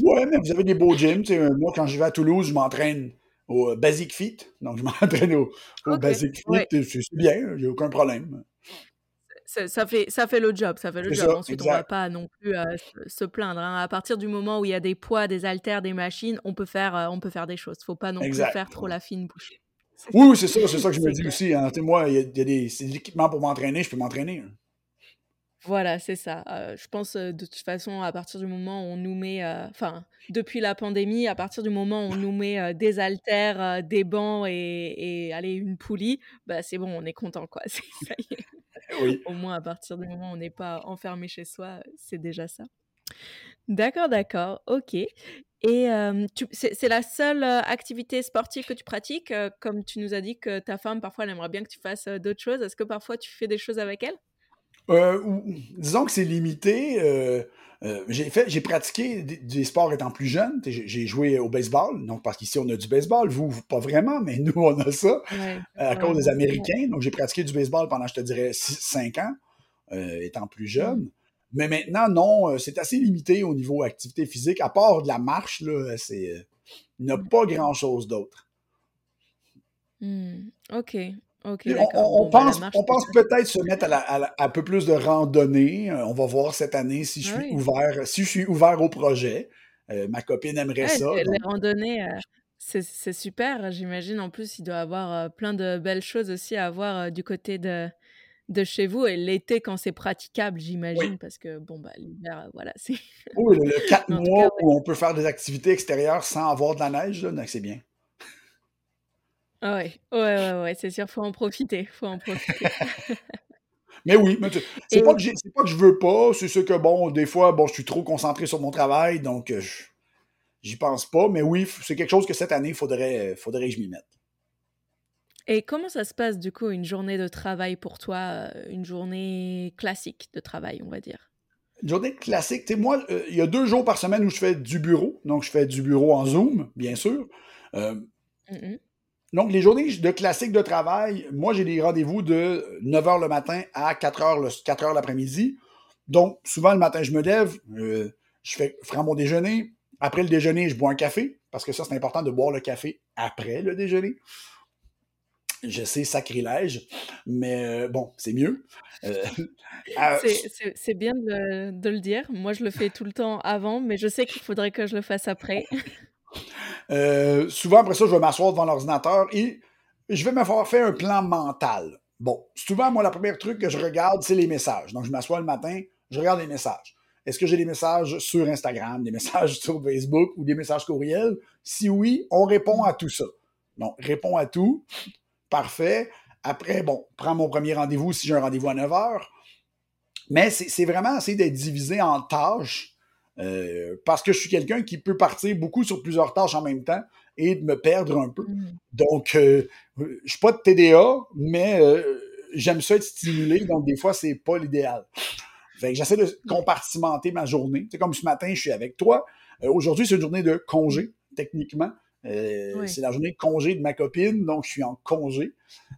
ouais, mais vous avez des beaux gyms. moi, quand je vais à Toulouse, je m'entraîne au Basic Fit. Donc, je m'entraîne au, Basic Fit. C'est bien, j'ai aucun problème. Ça, fait, ça fait le job, ça fait le job. Ensuite, on ne va pas non plus se plaindre. Hein. À partir du moment où il y a des poids, des haltères, des machines, on peut faire, on peut faire des choses. Il ne faut pas non plus faire trop la fine bouche. Oui, c'est ça, c'est ça que je me dis aussi. Hein. Moi, il y a, y a des, équipements pour m'entraîner, je peux m'entraîner. Hein. Voilà, c'est ça. je pense, de toute façon, à partir du moment où on nous met, enfin, depuis la pandémie, à partir du moment où on nous met, des haltères, des bancs et et allez, une poulie, bah, c'est bon, on est content, quoi. ça y est. Oui. Au moins, à partir du moment où on n'est pas enfermé chez soi, c'est déjà ça. D'accord, d'accord, OK et c'est la seule, activité sportive que tu pratiques? comme tu nous as dit que ta femme, parfois, elle aimerait bien que tu fasses, d'autres choses. Est-ce que parfois tu fais des choses avec elle? Euh, disons que c'est limité. Euh, euh, j'ai fait, j'ai pratiqué des, sports étant plus jeune. J'ai joué au baseball, donc parce qu'ici on a du baseball, vous, pas vraiment, mais nous on a ça à cause des Américains. Donc j'ai pratiqué du baseball pendant, je te dirais, 5 ans, étant plus jeune. Mais maintenant, non, c'est assez limité au niveau activité physique. À part de la marche, là, c'est, il n'y a pas grand-chose d'autre. Mmh. OK on, bah, pense, on pense peut-être se mettre à, un peu plus de randonnée. Euh, on va voir cette année si je suis ouvert, si je suis ouvert au projet. Euh, ma copine aimerait ça. Les randonnées, euh, c'est super. J'imagine en plus, il doit y avoir plein de belles choses aussi à voir du côté de, de chez vous et l'été quand c'est praticable, j'imagine, parce que bon, bah, l'hiver, voilà, c'est. Oui, le, 4 mois où on peut faire des activités extérieures sans avoir de la neige, c'est bien. Ah ouais, ouais, ouais, ouais c'est sûr, faut en profiter, faut en profiter. mais oui, mais c'est pas, pas, que je veux pas, c'est ce que, bon, des fois, bon, je suis trop concentré sur mon travail, donc euh, j'y pense pas, mais oui, c'est quelque chose que cette année, il faudrait, faudrait que je m'y mette. Et comment ça se passe du coup une journée de travail pour toi, euh, une journée classique de travail, on va dire? Une journée classique, tu sais, moi, euh, il y a deux jours par semaine où je fais du bureau, donc je fais du bureau en Zoom, bien sûr. Euh, mmh donc, les journées de classique de travail, moi, j'ai des rendez-vous de 9 h le matin à 4 h, le, 4 h l'après-midi. Donc, souvent, le matin, je me lève, je fais, ferai mon déjeuner. Après le déjeuner, je bois un café, parce que ça, c'est important de boire le café après le déjeuner. Je sais, sacrilège, mais euh, bon, c'est mieux. Euh, c'est bien de le, dire. Moi, je le fais tout le temps avant, mais je sais qu'il faudrait que je le fasse après. Euh, souvent, après ça, je vais m'asseoir devant l'ordinateur et je vais me faire faire un plan mental. Bon, souvent, moi, le premier truc que je regarde, c'est les messages. Donc, je m'assois le matin, je regarde les messages. Est-ce que j'ai des messages sur Instagram, des messages sur Facebook ou des messages courriels? Si oui, on répond à tout ça. Donc, répond à tout parfait. Après, bon, prends mon premier rendez-vous si j'ai un rendez-vous à 9 h. Mais c'est vraiment essayer d'être divisé en tâches euh, parce que je suis quelqu'un qui peut partir beaucoup sur plusieurs tâches en même temps et de me perdre un peu. Mm. Donc, euh, je ne suis pas de TDA, mais euh, j'aime ça être stimulé, donc des fois, c'est pas l'idéal. j'essaie de compartimenter ma journée. C'est comme ce matin, je suis avec toi. Aujourd'hui, c'est une journée de congé, techniquement. Euh, c'est la journée de congé de ma copine, donc je suis en congé.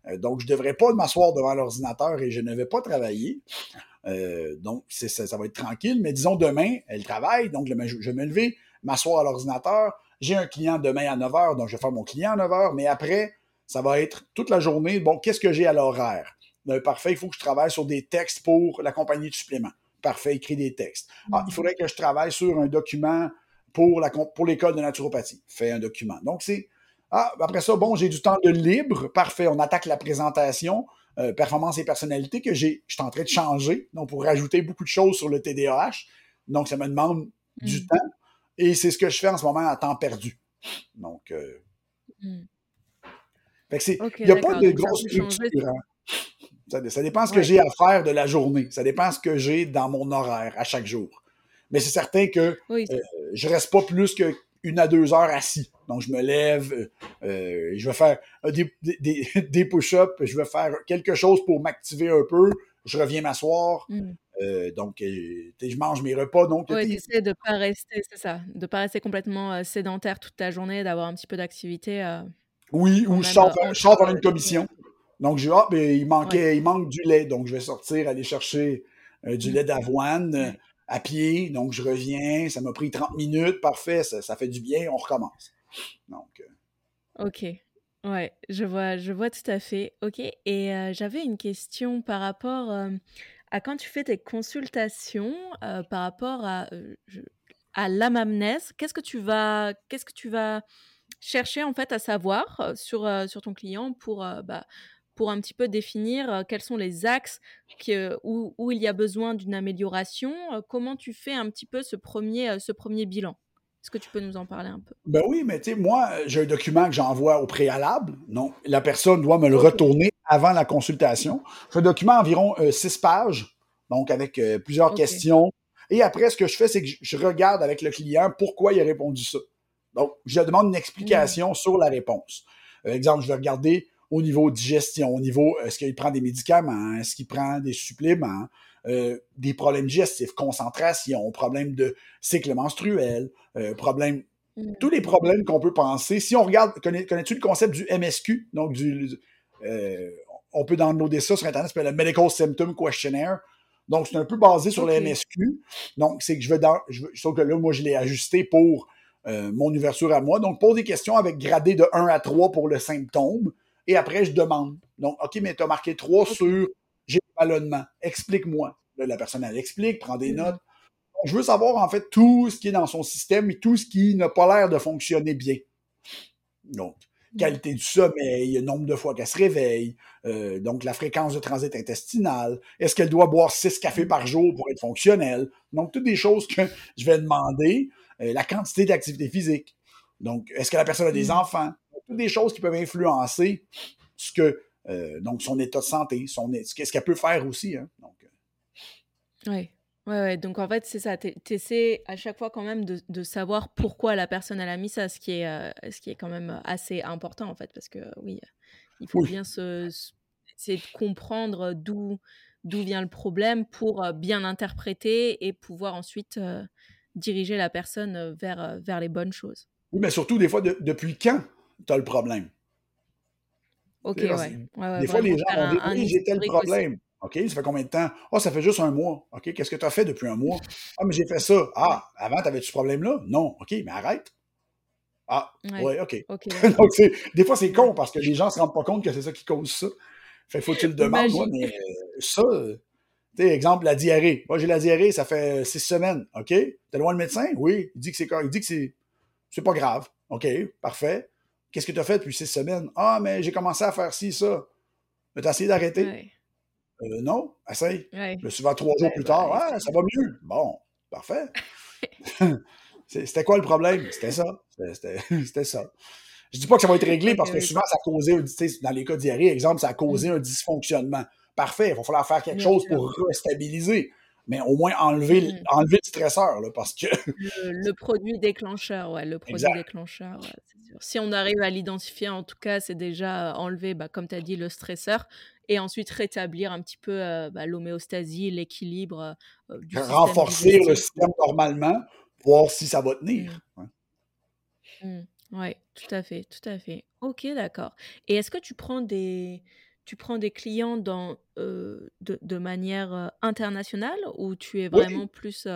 Euh, donc, je ne devrais pas m'asseoir devant l'ordinateur et je ne vais pas travailler. Euh, donc, ça, va être tranquille. Mais disons, demain, elle travaille, donc je, vais me lever, m'asseoir à l'ordinateur. J'ai un client demain à 9 h, donc je vais faire mon client à 9 h. Mais après, ça va être toute la journée. Bon, qu'est-ce que j'ai à l'horaire? parfait, il faut que je travaille sur des textes pour la compagnie de supplément. Parfait, écrit des textes. Ah, il faudrait que je travaille sur un document pour, pour l'école de naturopathie. Fais un document. Donc, c'est. Ah, après ça, bon, j'ai du temps de libre. Parfait. On attaque la présentation, euh, performance et personnalité que j'ai, je suis en train de changer. Donc, pour rajouter beaucoup de choses sur le TDAH. Donc, ça me demande du mm. temps. Et c'est ce que je fais en ce moment à temps perdu. Donc, euh, mm. il n'y a pas de grosse structure. Hein. Ça, ça, dépend ce que j'ai à faire de la journée. Ça dépend ce que j'ai dans mon horaire à chaque jour. Mais c'est certain que je ne euh, je reste pas plus qu'une à deux heures assis. Donc, je me lève, euh, euh, je vais faire des, des, push-ups, je vais faire quelque chose pour m'activer un peu, je reviens m'asseoir. Mm. donc, je mange mes repas. Donc, tu essaies de pas rester, c'est ça, de pas rester complètement sédentaire toute ta journée, d'avoir un petit peu d'activité. oui, ou je sors, dans une commission. Donc, je ah, ben, il, manquait, il manque du lait. Donc, je vais sortir, aller chercher du mm. lait d'avoine à pied, donc je reviens, ça m'a pris 30 minutes, parfait, ça, fait du bien, on recommence. Donc, euh. Ok, ouais, je vois, je vois tout à fait. Ok, et euh, j'avais une question par rapport euh, à quand tu fais tes consultations, par rapport à, à l'amamnèse, qu'est-ce que tu vas, qu'est-ce que tu vas chercher en fait à savoir sur, sur ton client pour bah, pour un petit peu définir euh, quels sont les axes où, où, il y a besoin d'une amélioration. Euh, comment tu fais un petit peu ce premier, euh, ce premier bilan? Est-ce que tu peux nous en parler un peu? Ben oui, mais tu sais, moi, j'ai un document que j'envoie au préalable. Non, la personne doit me le retourner avant la consultation. C'est un document environ six pages, donc avec plusieurs questions. Et après, ce que je fais, c'est que je regarde avec le client pourquoi il a répondu ça. Donc, je demande une explication mmh. sur la réponse. exemple, je vais regarder au niveau digestion, au niveau est-ce qu'il prend des médicaments, est-ce qu'il prend des suppléments, euh, des problèmes digestifs, concentration, problèmes de cycle menstruel, euh, problèmes, mm. tous les problèmes qu'on peut penser. Si on regarde, connais, tu le concept du MSQ, donc du, euh, on peut downloader ça sur Internet, s'appelle le Medical Symptom Questionnaire. Donc, c'est un peu basé sur le MSQ. Donc, c'est que je vais dans, je sauf que là, moi, je l'ai ajusté pour mon ouverture à moi. Donc, pose des questions avec gradé de 1 à 3 pour le symptôme. Et après, je demande. Donc, OK, mais tu as marqué 3 sur j'ai ballonnement. Explique-moi. la personne, elle explique, prend des mm-hmm. notes. je veux savoir, en fait, tout ce qui est dans son système et tout ce qui n'a pas l'air de fonctionner bien. Donc, qualité du sommeil, nombre de fois qu'elle se réveille, euh, donc la fréquence de transit intestinal, est-ce qu'elle doit boire six cafés par jour pour être fonctionnelle? Donc, toutes des choses que je vais demander, euh, la quantité d'activité physique. Donc, est-ce que la personne a des enfants? Toutes des choses qui peuvent influencer ce que, euh, donc son état de santé, son, ce qu'elle peut faire aussi. Hein? Donc, oui. Ouais, donc en fait, c'est ça. Tu essaies à chaque fois quand même de, de, savoir pourquoi la personne elle a mis ça, ce qui est, euh, ce qui est quand même assez important en fait, parce que oui, il faut bien se, essayer de comprendre d'où d'où vient le problème pour euh, bien interpréter et pouvoir ensuite euh, diriger la personne vers, vers les bonnes choses. Oui, mais surtout des fois, depuis quand tu as le problème? Ok, ouais. Des fois, les gens ont dit, j'ai tel problème. OK, ça fait combien de temps? Ah, ça fait juste un mois. OK, qu'est-ce que tu as fait depuis un mois? Ah, mais j'ai fait ça. Ah, avant, tu avais-tu ce problème-là? Non. OK, mais arrête. Ah, ouais, OK. Donc, des fois, c'est con parce que les gens ne se rendent pas compte que c'est ça qui cause ça. Fait faut qu'ils le demandent, moi, mais euh, ça, tu sais, exemple, la diarrhée. Moi, j'ai la diarrhée, ça fait six semaines. OK? T'es loin le médecin? Oui. Il dit que c'est Il dit que c'est pas grave. OK, parfait. Qu'est-ce que tu as fait depuis six semaines? Ah, mais j'ai commencé à faire ci, ça. Mais t'as essayé d'arrêter? Euh, non, essaye. Le suivant trois jours plus tard, ah, ça va mieux. Bon, parfait. C'était quoi le problème? C'était ça. C'était ça. Je dis pas que ça va être réglé parce que souvent, ça a causé, dans les cas diarrhée, exemple, ça a causé mmh. un dysfonctionnement. Parfait, il va falloir faire quelque chose pour restabiliser mais au moins enlever, mmh. enlever le stresseur, là, parce que... Le, produit déclencheur, ouais, le produit déclencheur. Si on arrive à l'identifier, en tout cas, c'est déjà enlever, bah, comme tu as dit, le stresseur, et ensuite rétablir un petit peu euh, bah, l'homéostasie, l'équilibre euh, du Renforcer le système normalement, voir si ça va tenir. Oui, mmh. ouais, tout à fait, tout à fait. Ok, d'accord. Et est-ce que tu prends des, tu prends des clients dans, euh, de, de, manière internationale ou tu es vraiment plus...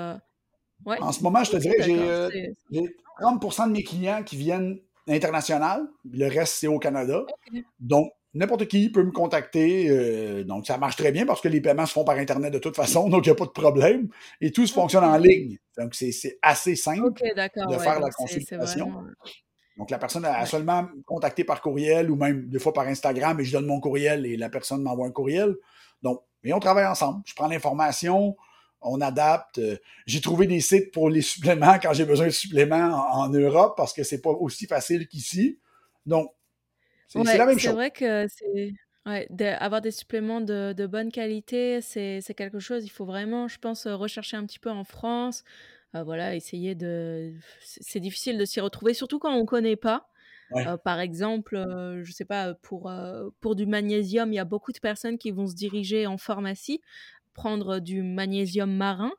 Ouais? En ce moment, je te dirais que j'ai 30% de mes clients qui viennent international, le reste c'est au Canada. Donc, n'importe qui peut me contacter. Euh, donc, ça marche très bien parce que les paiements se font par Internet de toute façon, donc il n'y a pas de problème. Et tout se fonctionne en ligne. Donc, c'est assez simple de faire la consultation. Donc, la personne a seulement contacté par courriel ou même des fois par Instagram et je donne mon courriel et la personne m'envoie un courriel. Donc, et on travaille ensemble. Je prends l'information, on adapte. Euh, j'ai trouvé des sites pour les suppléments quand j'ai besoin de suppléments en, Europe parce que c'est pas aussi facile qu'ici. Donc, c'est la même chose. C'est vrai que c'est. avoir des suppléments de, bonne qualité, c'est quelque chose. Il faut vraiment, je pense, rechercher un petit peu en France. Euh, voilà, essayer de. C'est difficile de s'y retrouver, surtout quand on ne connaît pas. Euh, par exemple, je je sais pas, pour, pour du magnésium, il y a beaucoup de personnes qui vont se diriger en pharmacie prendre du magnésium marin,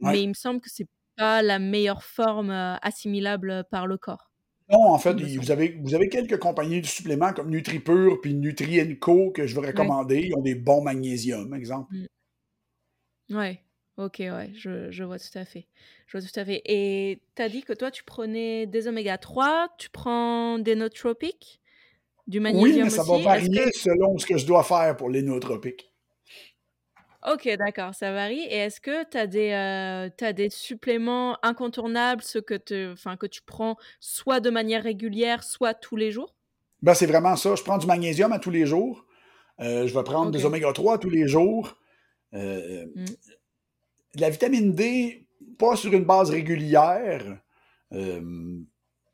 mais il me semble que c'est pas la meilleure forme assimilable par le corps. Non, en fait, vous avez, vous avez quelques compagnies de suppléments comme NutriPure puis NutriEnco que je veux recommander. Ils ont des bons magnésiums, exemple. Mmh. Ouais, ok, ouais, je, je, vois tout à fait. Je vois tout à fait. Et tu as dit que toi, tu prenais des oméga 3, tu prends des nootropiques, du magnésium Oui, mais ça va varier selon ce que je dois faire pour les nootropiques. Ok, d'accord, ça varie. Et est-ce que tu as des, euh, des suppléments incontournables, ceux que, que tu prends soit de manière régulière, soit tous les jours? Ben, c'est vraiment ça. Je prends du magnésium à tous les jours. Euh, je vais prendre des oméga 3 tous les jours. Euh. De la vitamine D, pas sur une base régulière.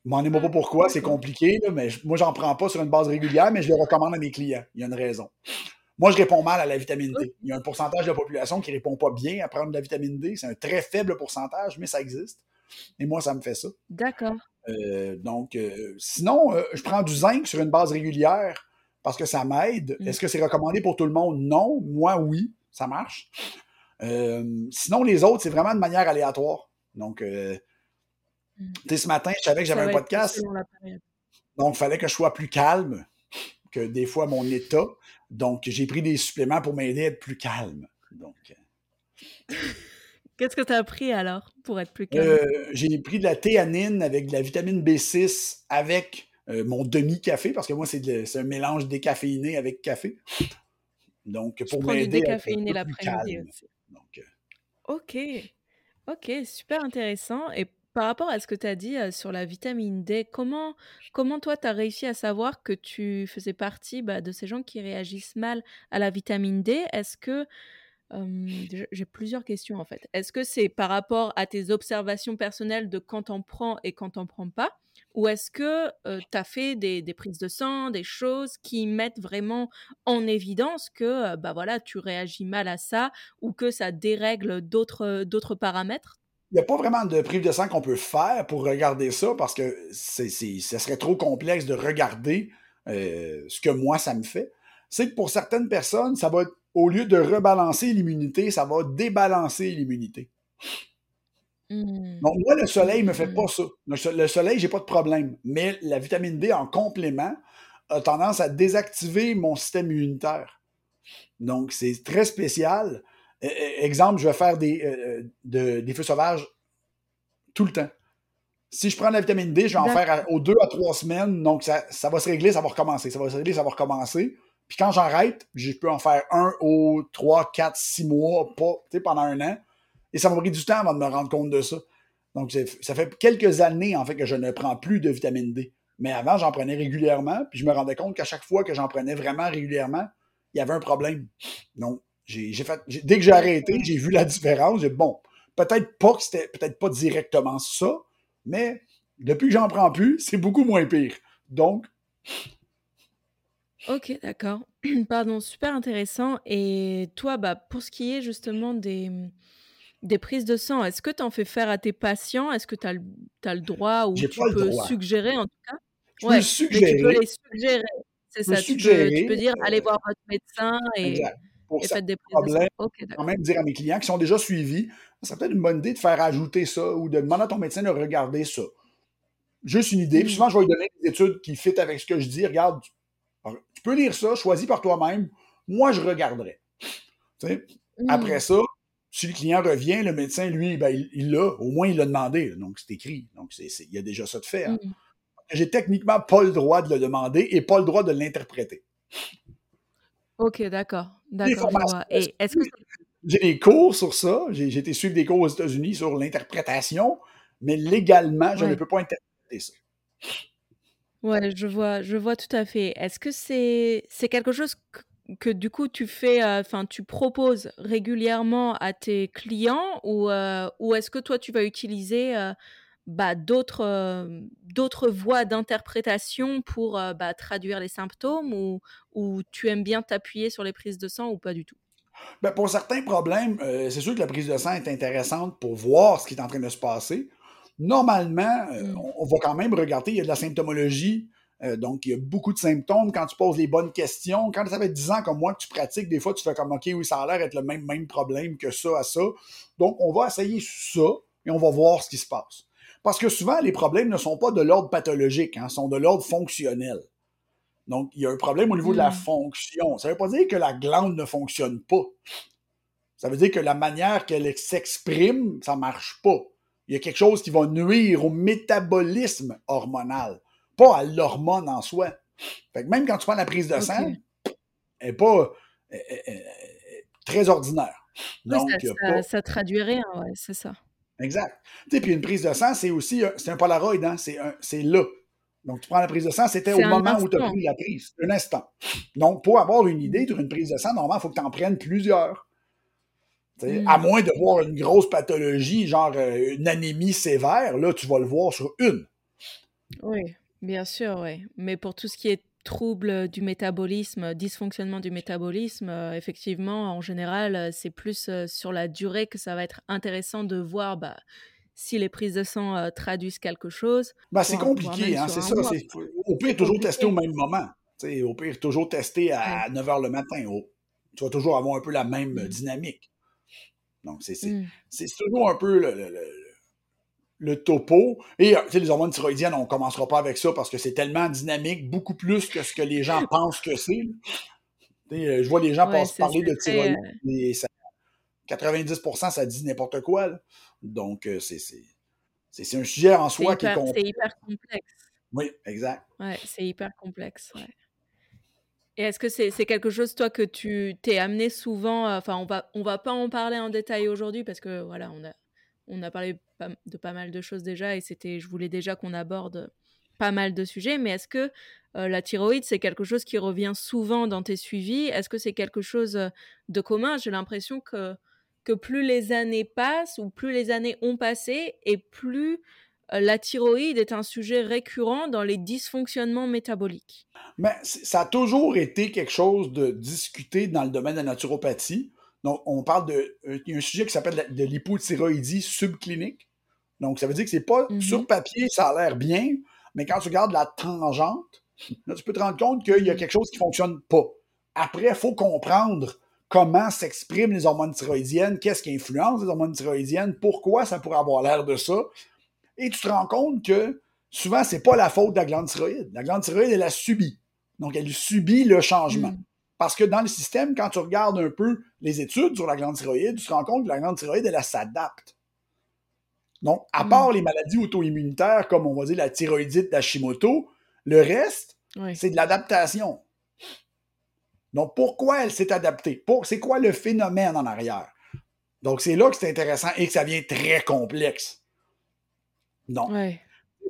M'en ai pas pourquoi, c'est compliqué, mais moi, j'en prends pas sur une base régulière, mais je le recommande à mes clients. Il y a une raison. Moi, je réponds mal à la vitamine D. Il y a un pourcentage de la population qui ne répond pas bien à prendre de la vitamine D. C'est un très faible pourcentage, mais ça existe. Et moi, ça me fait ça. D'accord. Euh, donc, euh, sinon, euh, je prends du zinc sur une base régulière parce que ça m'aide. Mm. Est-ce que c'est recommandé pour tout le monde? Non. Moi, oui. Ça marche. sinon, les autres, c'est vraiment de manière aléatoire. Donc, mm. ce matin, je savais que j'avais un podcast. Donc, il fallait que je sois plus calme que des fois mon état. Donc, j'ai pris des suppléments pour m'aider à être plus calme. Donc. Euh. Qu'est-ce que tu as pris alors pour être plus calme? Euh, j'ai pris de la théanine avec de la vitamine B6 avec euh, mon demi-café, parce que moi, c'est un mélange décaféiné avec café. Donc, pour m'aider à être l'après-midi aussi. Donc, OK. OK, super intéressant. Et par rapport à ce que tu as dit sur la vitamine D, comment, comment toi, tu as réussi à savoir que tu faisais partie bah, de ces gens qui réagissent mal à la vitamine D? Est-ce que j'ai plusieurs questions en fait. Est-ce que c'est par rapport à tes observations personnelles de quand on prend et quand on prend pas? Ou est-ce que tu as fait des, prises de sang, des choses qui mettent vraiment en évidence que bah voilà, tu réagis mal à ça ou que ça dérègle d'autres, paramètres? N'y a pas vraiment de prise de sang qu'on peut faire pour regarder ça parce que c'est, ça serait trop complexe de regarder ce que moi ça me fait. C'est que pour certaines personnes, ça va être au lieu de rebalancer l'immunité, ça va débalancer l'immunité. Mmh. Donc, moi, le soleil ne me fait pas ça. Le soleil, j'ai pas de problème. Mais la vitamine D en complément a tendance à désactiver mon système immunitaire. Donc, c'est très spécial. E, e, exemple, je vais faire des, euh, euh, des feux sauvages tout le temps. Si je prends la vitamine D, je vais en faire aux deux à trois semaines. Donc, ça, ça va se régler, ça va recommencer. Ça va se régler, ça va recommencer. Puis quand j'arrête, je peux en faire un au 3, 4, 6 mois, pas pendant un an. Et ça m'a pris du temps avant de me rendre compte de ça. Donc, ça fait quelques années, en fait, que je ne prends plus de vitamine D. Mais avant, j'en prenais régulièrement, puis je me rendais compte qu'à chaque fois que j'en prenais vraiment régulièrement, il y avait un problème. Donc, j'ai fait, dès que j'ai arrêté, j'ai vu la différence. J'ai bon, peut-être pas que c'était peut-être pas directement ça, mais depuis que j'en prends plus, c'est beaucoup moins pire. Donc, OK, d'accord. Pardon, super intéressant et toi, bah, pour ce qui est justement des, des prises de sang, est-ce que tu en fais faire à tes patients? Est-ce que tu as le droit ou tu peux suggérer en tout cas? Je peux mais tu peux les suggérer, c'est ça. Tu peux tu peux dire: «Allez euh voir votre médecin et et prises de sang». OK, quand même dire à mes clients qui sont déjà suivis, ça serait peut-être une bonne idée de faire ajouter ça ou de demander à ton médecin de regarder ça. Juste une idée. Puis mmh. souvent, je vais lui donner des études qui fit avec ce que je dis. Regarde, tu peux lire ça, choisis par toi-même. Moi, je regarderai. Mm. Après ça, si le client revient, le médecin, lui, ben, il l'a. Au moins, il l'a demandé. Donc, c'est écrit. Donc, il y a déjà ça de fait. Hein. Mm. J'ai techniquement pas le droit de le demander et pas le droit de l'interpréter. OK, d'accord. D'accord. est-ce que j'ai des cours sur ça. J'ai été suivre des cours aux États-Unis sur l'interprétation, mais légalement, je ne peux pas interpréter ça. Ouais, je vois, je vois tout à fait. Est-ce que c'est c'est quelque chose que, du coup tu fais, euh, enfin tu proposes régulièrement à tes clients ou, euh, ou est-ce que toi tu vas utiliser euh, bah, d'autres d'autres voies d'interprétation pour bah, traduire les symptômes ou, ou tu aimes bien t'appuyer sur les prises de sang ou pas du tout? Ben, pour certains problèmes, c'est sûr que la prise de sang est intéressante pour voir ce qui est en train de se passer normalement, euh, mm. on, va quand même regarder, il y a de la symptomologie. Euh, donc, il y a beaucoup de symptômes quand tu poses les bonnes questions. Quand ça fait 10 ans comme moi que tu pratiques, des fois, tu fais comme OK, oui, ça a l'air d'être le même, même problème que ça à ça. Donc, on va essayer ça et on va voir ce qui se passe. Parce que souvent, les problèmes ne sont pas de l'ordre pathologique, hein, sont de l'ordre fonctionnel. Donc, il y a un problème au niveau de la mm. fonction. Ça ne veut pas dire que la glande ne fonctionne pas. Ça veut dire que la manière qu'elle s'exprime, ça ne marche pas il y a quelque chose qui va nuire au métabolisme hormonal, pas à l'hormone en soi. Fait que même quand tu prends la prise de sang, elle n'est pas très ordinaire. Donc, ça, traduit rien, ouais, c'est ça. Exact. Tu puis une prise de sang, c'est aussi c'est un Polaroid, hein? c'est là. Donc, tu prends la prise de sang, c'était au moment où tu as pris la prise, un instant. Donc, pour avoir une idée sur une prise de sang, normalement, il faut que tu en prennes plusieurs. Mm. À moins de voir une grosse pathologie, genre euh, une anémie sévère, là, tu vas le voir sur une. Oui, bien sûr, oui. Mais pour tout ce qui est trouble du métabolisme, dysfonctionnement du métabolisme, euh, effectivement, en général, euh, c'est plus sur la durée que ça va être intéressant de voir bah, si les prises de sang traduisent quelque chose. Bah, c'est compliqué, hein, c'est ça. Au pire, toujours tester au même moment. au pire, toujours tester à 9 h le matin. tu vas toujours avoir un peu la même mm. dynamique. Donc, mmh. c'est toujours un peu le, topo. Et les hormones thyroïdiennes, on ne commencera pas avec ça parce que c'est tellement dynamique, beaucoup plus que ce que les gens pensent que c'est. Je vois les gens parler de thyroïde, mais 90%, ça dit n'importe quoi. Donc, euh, c'est un sujet en soi qui est C'est hyper complexe. Oui, exact. Ouais, c'est hyper complexe. Ouais. Et est-ce que c'est quelque chose, toi, que tu t'es amené souvent, enfin, on va on va pas en parler en détail aujourd'hui parce que, voilà, on a on a parlé de pas mal de choses déjà et c'était, je voulais déjà qu'on aborde pas mal de sujets, mais est-ce que la thyroïde, c'est quelque chose qui revient souvent dans tes suivis? Est-ce que c'est quelque chose de commun? J'ai l'impression que, que plus les années passent ou plus les années ont passé et plus la thyroïde est un sujet récurrent dans les dysfonctionnements métaboliques. Mais ça a toujours été quelque chose de discuté dans le domaine de la naturopathie. Donc, on parle de. Il y a un sujet qui s'appelle de l'hypothyroïdie subclinique. Donc, ça veut dire que c'est pas mmh sur papier, ça a l'air bien, mais quand tu regardes la tangente, là, tu peux te rendre compte qu'il y a quelque chose qui ne fonctionne pas. Après, il faut comprendre comment s'expriment les hormones thyroïdiennes, qu'est-ce qui influence les hormones thyroïdiennes, pourquoi ça pourrait avoir l'air de ça. Et tu te rends compte que souvent, ce n'est pas la faute de la glande thyroïde. La glande thyroïde, elle a subi. Donc, elle subit le changement. Mm. Parce que dans le système, quand tu regardes un peu les études sur la glande thyroïde, tu te rends compte que la glande thyroïde, elle, s'adapte. Donc, à mm. part les maladies auto-immunitaires, comme on va dire la thyroïdite d'Hashimoto, le reste, c'est de l'adaptation. Donc, pourquoi elle s'est adaptée? C'est quoi le phénomène en arrière? Donc, c'est là que c'est intéressant et que ça devient très complexe. Non.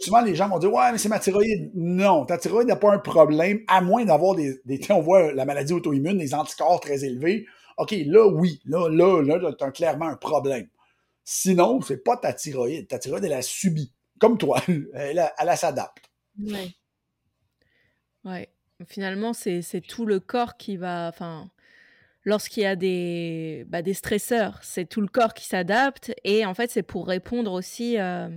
Souvent, les gens vont dire Ouais, mais c'est ma thyroïde. Non, ta thyroïde n'a pas un problème, à moins d'avoir des, On voit la maladie auto-immune, des anticorps très élevés. OK, là, oui, là, là, là, tu as clairement un problème. Sinon, c'est pas ta thyroïde. Ta thyroïde, elle a subi. Comme toi. Elle, elle, s'adapte. Oui. Ouais. Finalement, c'est tout le corps qui va. Enfin, lorsqu'il y a des, bah, des stresseurs, c'est tout le corps qui s'adapte. Et en fait, c'est pour répondre aussi. Euh,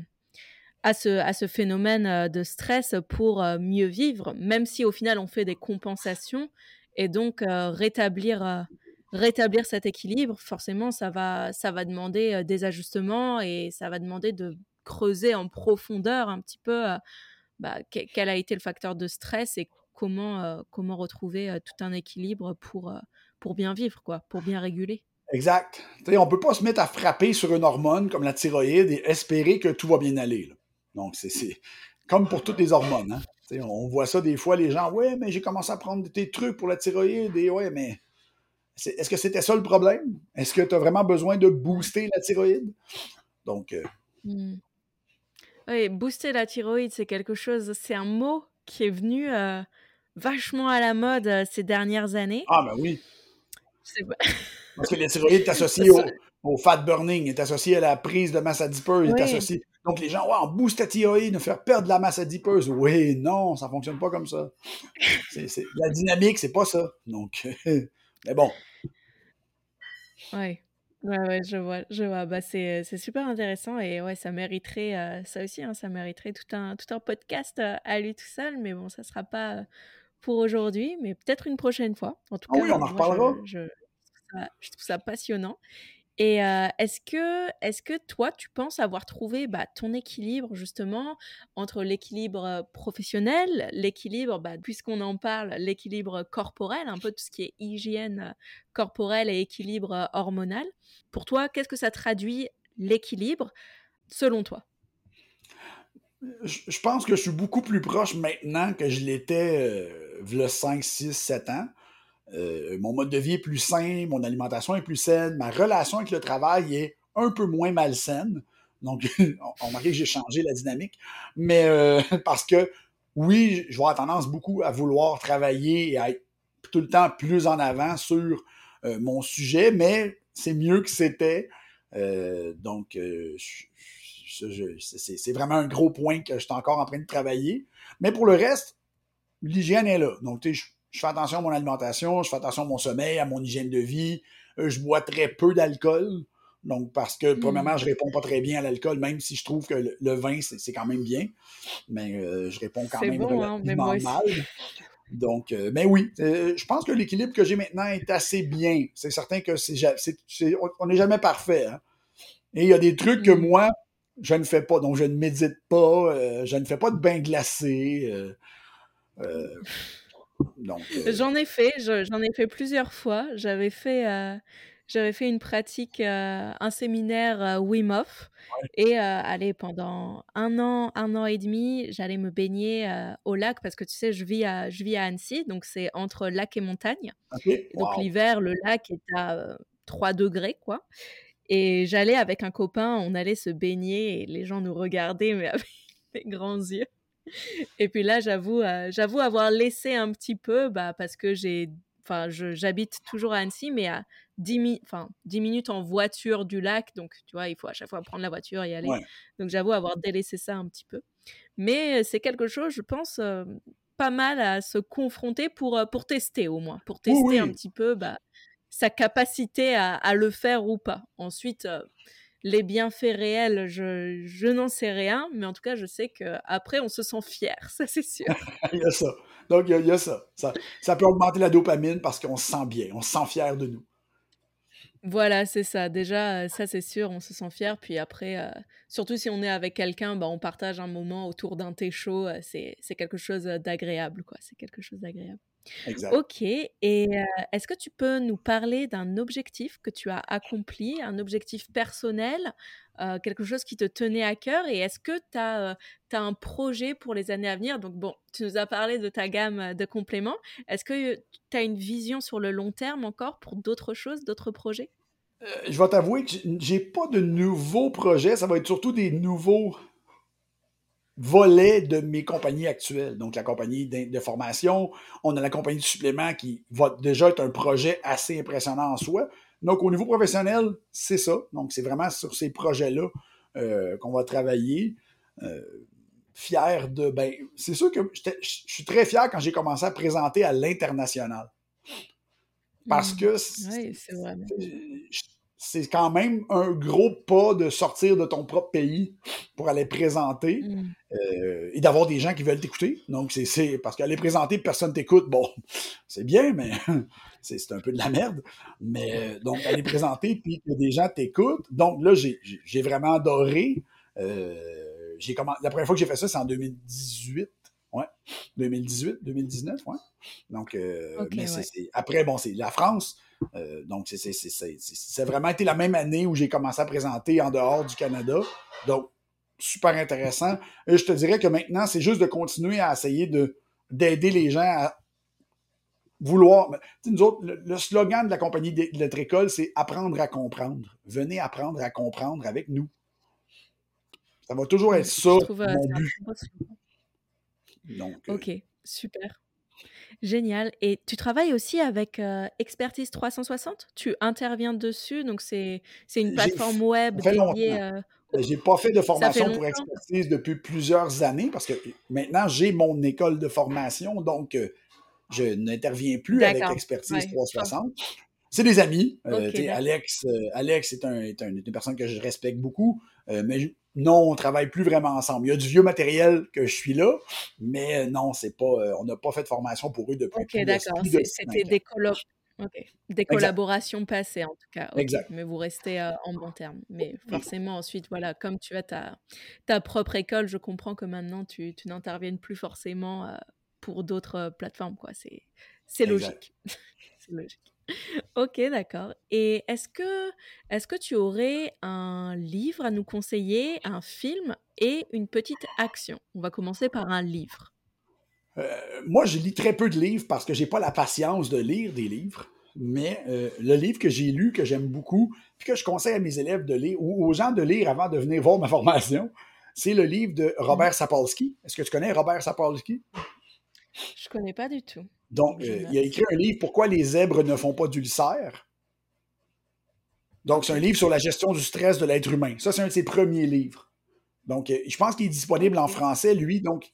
à ce, phénomène euh, de stress pour euh, mieux vivre, même si au final on fait des compensations et donc euh, rétablir, rétablir cet équilibre, forcément ça va, ça va demander des ajustements et ça va demander de creuser en profondeur un petit peu bah, quel a été le facteur de stress et comment, comment retrouver tout un équilibre pour, pour bien vivre, quoi, pour bien réguler. Exact. on ne peut pas se mettre à frapper sur une hormone comme la thyroïde et espérer que tout va bien aller. Donc, c'est comme pour toutes les hormones. Hein. On voit ça des fois, les gens, ouais, mais j'ai commencé à prendre des trucs pour la thyroïde, et ouais, mais est-ce que c'était ça le problème? Est-ce que tu as vraiment besoin de booster la thyroïde? Donc. Euh, mmh. Oui, booster la thyroïde, c'est quelque chose, c'est un mot qui est venu euh, vachement à la mode euh, ces dernières années. Ah, ben oui. Parce que la thyroïde est associée au, fat burning, est associée à la prise de masse adipeuse, est associée donc, les gens, on booste ta thyroïde, nous faire perdre de la masse adipeuse. Oui, non, ça ne fonctionne pas comme ça. La dynamique, c'est pas ça. Donc, mais bon. Oui. Ouais, ouais, je vois, je vois. Bah, c'est, super intéressant et ouais, ça mériterait, euh, ça aussi, hein, ça mériterait tout un, tout un podcast euh, à lui tout seul, mais bon, ça sera pas pour aujourd'hui, mais peut-être une prochaine fois. En tout ah cas, oui, on en reparlera. Je, je, trouve ça passionnant. Et est-ce que, est que toi, tu penses avoir trouvé bah, ton équilibre justement entre l'équilibre professionnel, l'équilibre, bah, puisqu'on en parle, l'équilibre corporel, un peu tout ce qui est hygiène corporelle et équilibre hormonal? Pour toi, qu'est-ce que ça traduit l'équilibre selon toi? Je pense que je suis beaucoup plus proche maintenant que je l'étais le 5, 6, 7 ans. Euh, mon mode de vie est plus sain, mon alimentation est plus saine, ma relation avec le travail est un peu moins malsaine. Donc, on remarque que j'ai changé la dynamique. Mais euh, parce que, oui, je vais avoir tendance beaucoup à vouloir travailler et à être tout le temps plus en avant sur euh, mon sujet, mais c'est mieux que c'était. donc, c'est vraiment un gros point que je suis encore en train de travailler. Mais pour le reste, l'hygiène est là. Donc, tu sais, je fais attention à mon alimentation, je fais attention à mon sommeil, à mon hygiène de vie. Euh, je bois très peu d'alcool. Donc, parce que, premièrement, mm. je réponds pas très bien à l'alcool, même si je trouve que le, vin, c'est quand même bien. Mais euh, je réponds quand même bon, hein, mal. Donc, euh, mais oui, je pense que l'équilibre que j'ai maintenant est assez bien. C'est certain que c'est, on n'est jamais parfait. Hein. Et il y a des trucs que mm. moi, je ne fais pas. Donc, je ne médite pas, je ne fais pas de bain glacé. Euh, j'en ai fait, j'en ai fait plusieurs fois. J'avais fait, euh, j'avais fait une pratique, euh, un séminaire Wim Hof. Et allez, pendant un an, un an et demi, j'allais me baigner au lac parce que tu sais, je vis à, je vis à Annecy, donc c'est entre lac et montagne. Donc l'hiver, le lac est à 3 degrés, quoi. Et j'allais avec un copain, on allait se baigner et les gens nous regardaient, mais avec des grands yeux. Et puis là, j'avoue, euh, j'avoue avoir laissé un petit peu, bah, parce que j'ai, enfin, j'habite toujours à Annecy, mais à 10, 10, minutes en voiture du lac, donc tu vois, il faut à chaque fois prendre la voiture et y aller. Donc j'avoue avoir délaissé ça un petit peu. Mais c'est quelque chose, je pense, euh, pas mal à se confronter pour, euh, pour tester au moins, pour tester un petit peu bah, sa capacité à, à, le faire ou pas. Ensuite, les bienfaits réels, je, je n'en sais rien, mais en tout cas, je sais qu'après, on se sent fier, ça c'est sûr. il y a ça. Donc, il y, a, ça. ça. ça. peut augmenter la dopamine parce qu'on se sent bien, on se sent fier de nous. Voilà, c'est ça. Déjà, ça c'est sûr, on se sent fier. Puis après, euh, surtout si on est avec quelqu'un, bah, on partage un moment autour d'un thé chaud. Euh, c'est quelque chose d'agréable, quoi. C'est quelque chose d'agréable. Ok, et est-ce que tu peux nous parler d'un objectif que tu as accompli, un objectif personnel, quelque chose qui te tenait à cœur, et est-ce que tu as, un projet pour les années à venir? Donc bon, tu nous as parlé de ta gamme de compléments, est-ce que tu as une vision sur le long terme encore pour d'autres choses, d'autres projets? Je vais t'avouer que j'ai pas de nouveaux projets, ça va être surtout des nouveaux volet de mes compagnies actuelles. Donc, la compagnie de, formation, on a la compagnie de supplément qui va déjà être un projet assez impressionnant en soi. Donc, au niveau professionnel, c'est ça. Donc, c'est vraiment sur ces projets-là euh, qu'on va travailler. Euh, fier de. Ben, c'est sûr que je suis très fier quand j'ai commencé à présenter à l'international. Parce mmh. que. Oui, c'est vrai c'est quand même un gros pas de sortir de ton propre pays pour aller présenter mm. euh, et d'avoir des gens qui veulent t'écouter. Donc, c'est parce qu'aller présenter, personne t'écoute, bon, c'est bien, mais c'est un peu de la merde. Mais euh, donc, aller présenter, puis que des gens t'écoutent. Donc là, j'ai vraiment adoré. Euh, la première fois que j'ai fait ça, c'est en 2018. Ouais, 2018, 2019, ouais. Donc, euh, mais après, bon, c'est la France. Euh, donc, c'est vraiment été la même année où j'ai commencé à présenter en dehors du Canada. Donc, super intéressant. Et je te dirais que maintenant, c'est juste de continuer à essayer d'aider les gens à vouloir. Nous autres, le, slogan de la compagnie de notre école, c'est apprendre à comprendre. Venez apprendre à comprendre avec nous. Ça va toujours être ça, euh, mon but. Donc, euh, ok, super. Génial. Et tu travailles aussi avec Expertise 360 Tu interviens dessus, donc c'est une plateforme web dédiée. Euh, j'ai pas fait de formation pour Expertise depuis plusieurs années parce que maintenant j'ai mon école de formation, donc je n'interviens plus avec Expertise 360. C'est des amis. Alex, Alex est, un, est une personne que je respecte beaucoup, mais non, on travaille plus vraiment ensemble. Il y a du vieux matériel que je suis là, mais euh, non, c'est pas, euh, on n'a pas fait de formation pour eux depuis. Ok, d'accord. C'était des, des collaborations passées en tout cas. Exact. Mais vous restez euh, en bon terme. Mais forcément, ensuite, voilà, comme tu as ta, ta propre école, je comprends que maintenant tu, tu n'interviennes plus forcément pour d'autres plateformes, quoi. C'est logique. c'est logique. Ok, d'accord. Et est-ce que, est-ce que tu aurais un livre à nous conseiller, un film et une petite action? On va commencer par un livre. Euh, moi, je lis très peu de livres parce que j'ai pas la patience de lire des livres. Mais euh, le livre que j'ai lu, que j'aime beaucoup, puis que je conseille à mes élèves de lire ou aux gens de lire avant de venir voir ma formation, c'est le livre de Robert Sapolsky. Est-ce que tu connais Robert Sapolsky? Je connais pas du tout. Donc, euh, il a écrit un livre Pourquoi les zèbres ne font pas d'ulcères? Donc, c'est un livre sur la gestion du stress de l'être humain. Ça, c'est un de ses premiers livres. Donc, euh, je pense qu'il est disponible en français, lui. Donc,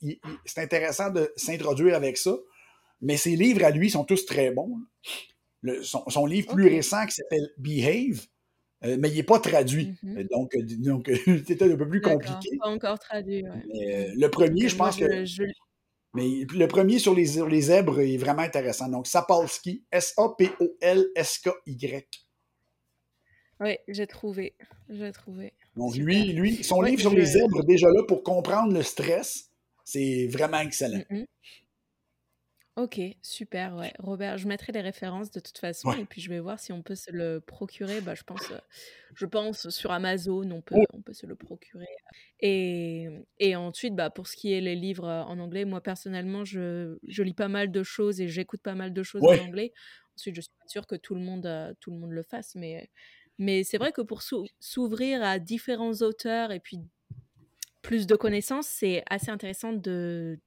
c'est intéressant de s'introduire avec ça. Mais ses livres à lui sont tous très bons. son, livre plus récent qui s'appelle Behave, euh, mais il n'est pas traduit. Mm-hmm. Donc, donc c'était un peu plus compliqué. Pas encore traduit. le premier, je pense que. Mais le premier sur les, les zèbres est vraiment intéressant. Donc, Sapolsky, S-A-P-O-L-S-K-Y. Oui, j'ai trouvé. J'ai trouvé. Donc, lui, lui, son livre sur les zèbres, déjà là, pour comprendre le stress, c'est vraiment excellent. Ok, super, ouais. Robert, je mettrai les références de toute façon et puis je vais voir si on peut se le procurer. Bah, je pense, euh, je pense sur Amazon, on peut, on peut se le procurer. Et, et ensuite, bah, pour ce qui est les livres euh, en anglais, moi personnellement, je, je lis pas mal de choses et j'écoute pas mal de choses en anglais. Ensuite, je suis pas sûre que tout le monde, euh, tout le monde le fasse, mais Mais c'est vrai que pour s'ouvrir à différents auteurs et puis plus de connaissances, c'est assez intéressant de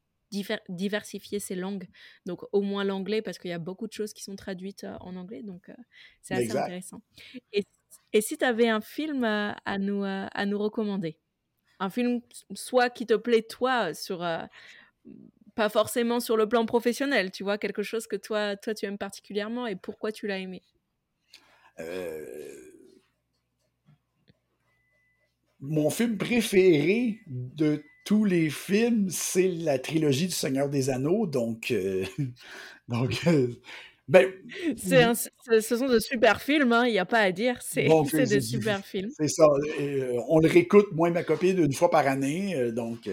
diversifier ses langues. Donc au moins l'anglais, parce qu'il y a beaucoup de choses qui sont traduites en anglais, donc c'est assez intéressant. Et, si tu avais un film à, nous, à nous recommander? Un film soit qui te plaît toi, sur, pas forcément sur le plan professionnel, tu vois, quelque chose que toi, toi tu aimes particulièrement et pourquoi tu l'as aimé? Mon film préféré de tous les films, c'est la trilogie du Seigneur des Anneaux. Donc, euh, donc euh, ben, ce sont de super films, hein, il n'y a pas à dire. C'est des super films. C'est ça. Euh, on le réécoute, moi et ma copine, une fois par année. donc,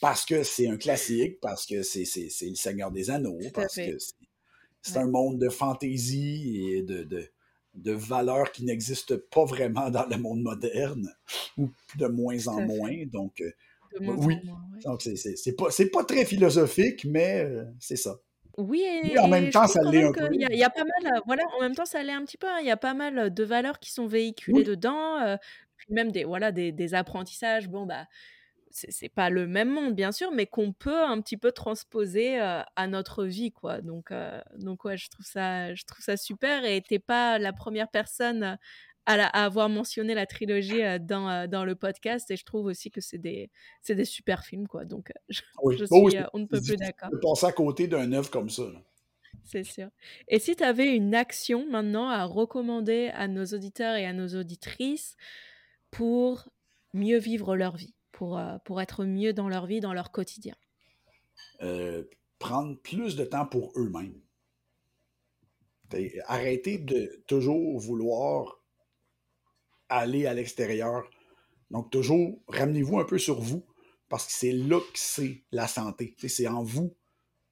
parce que c'est un classique, parce que c'est le Seigneur des Anneaux, parce que c'est un monde de fantaisie et de, de, de valeurs qui n'existent pas vraiment dans le monde moderne, ou de moins en moins. Donc, oui. Donc, c'est pas, pas très philosophique, mais euh, c'est ça. Oui, et, en même temps, ça l'est un peu. Il y, a pas mal, voilà, en même temps, ça l'est un petit peu. Hein. Il y a pas mal de valeurs qui sont véhiculées dedans, euh, même des, voilà, des, des, apprentissages. Bon, bah, c'est pas le même monde, bien sûr, mais qu'on peut un petit peu transposer euh, à notre vie, quoi. Donc, donc ouais, je trouve ça, je trouve ça super. Et t'es pas la première personne à, avoir mentionné la trilogie euh, dans, euh, dans le podcast et je trouve aussi que c'est des, des super films quoi. Donc euh, je, suis, on ne peut plus d'accord. de passer à côté d'un œuvre comme ça c'est sûr. Et si tu avais une action maintenant à recommander à nos auditeurs et à nos auditrices pour mieux vivre leur vie pour, pour être mieux dans leur vie dans leur quotidien? Prendre plus de temps pour eux-mêmes. Arrêter de toujours vouloir aller à l'extérieur. Donc, toujours, ramenez-vous un peu sur vous, parce que c'est là que c'est la santé. C'est en vous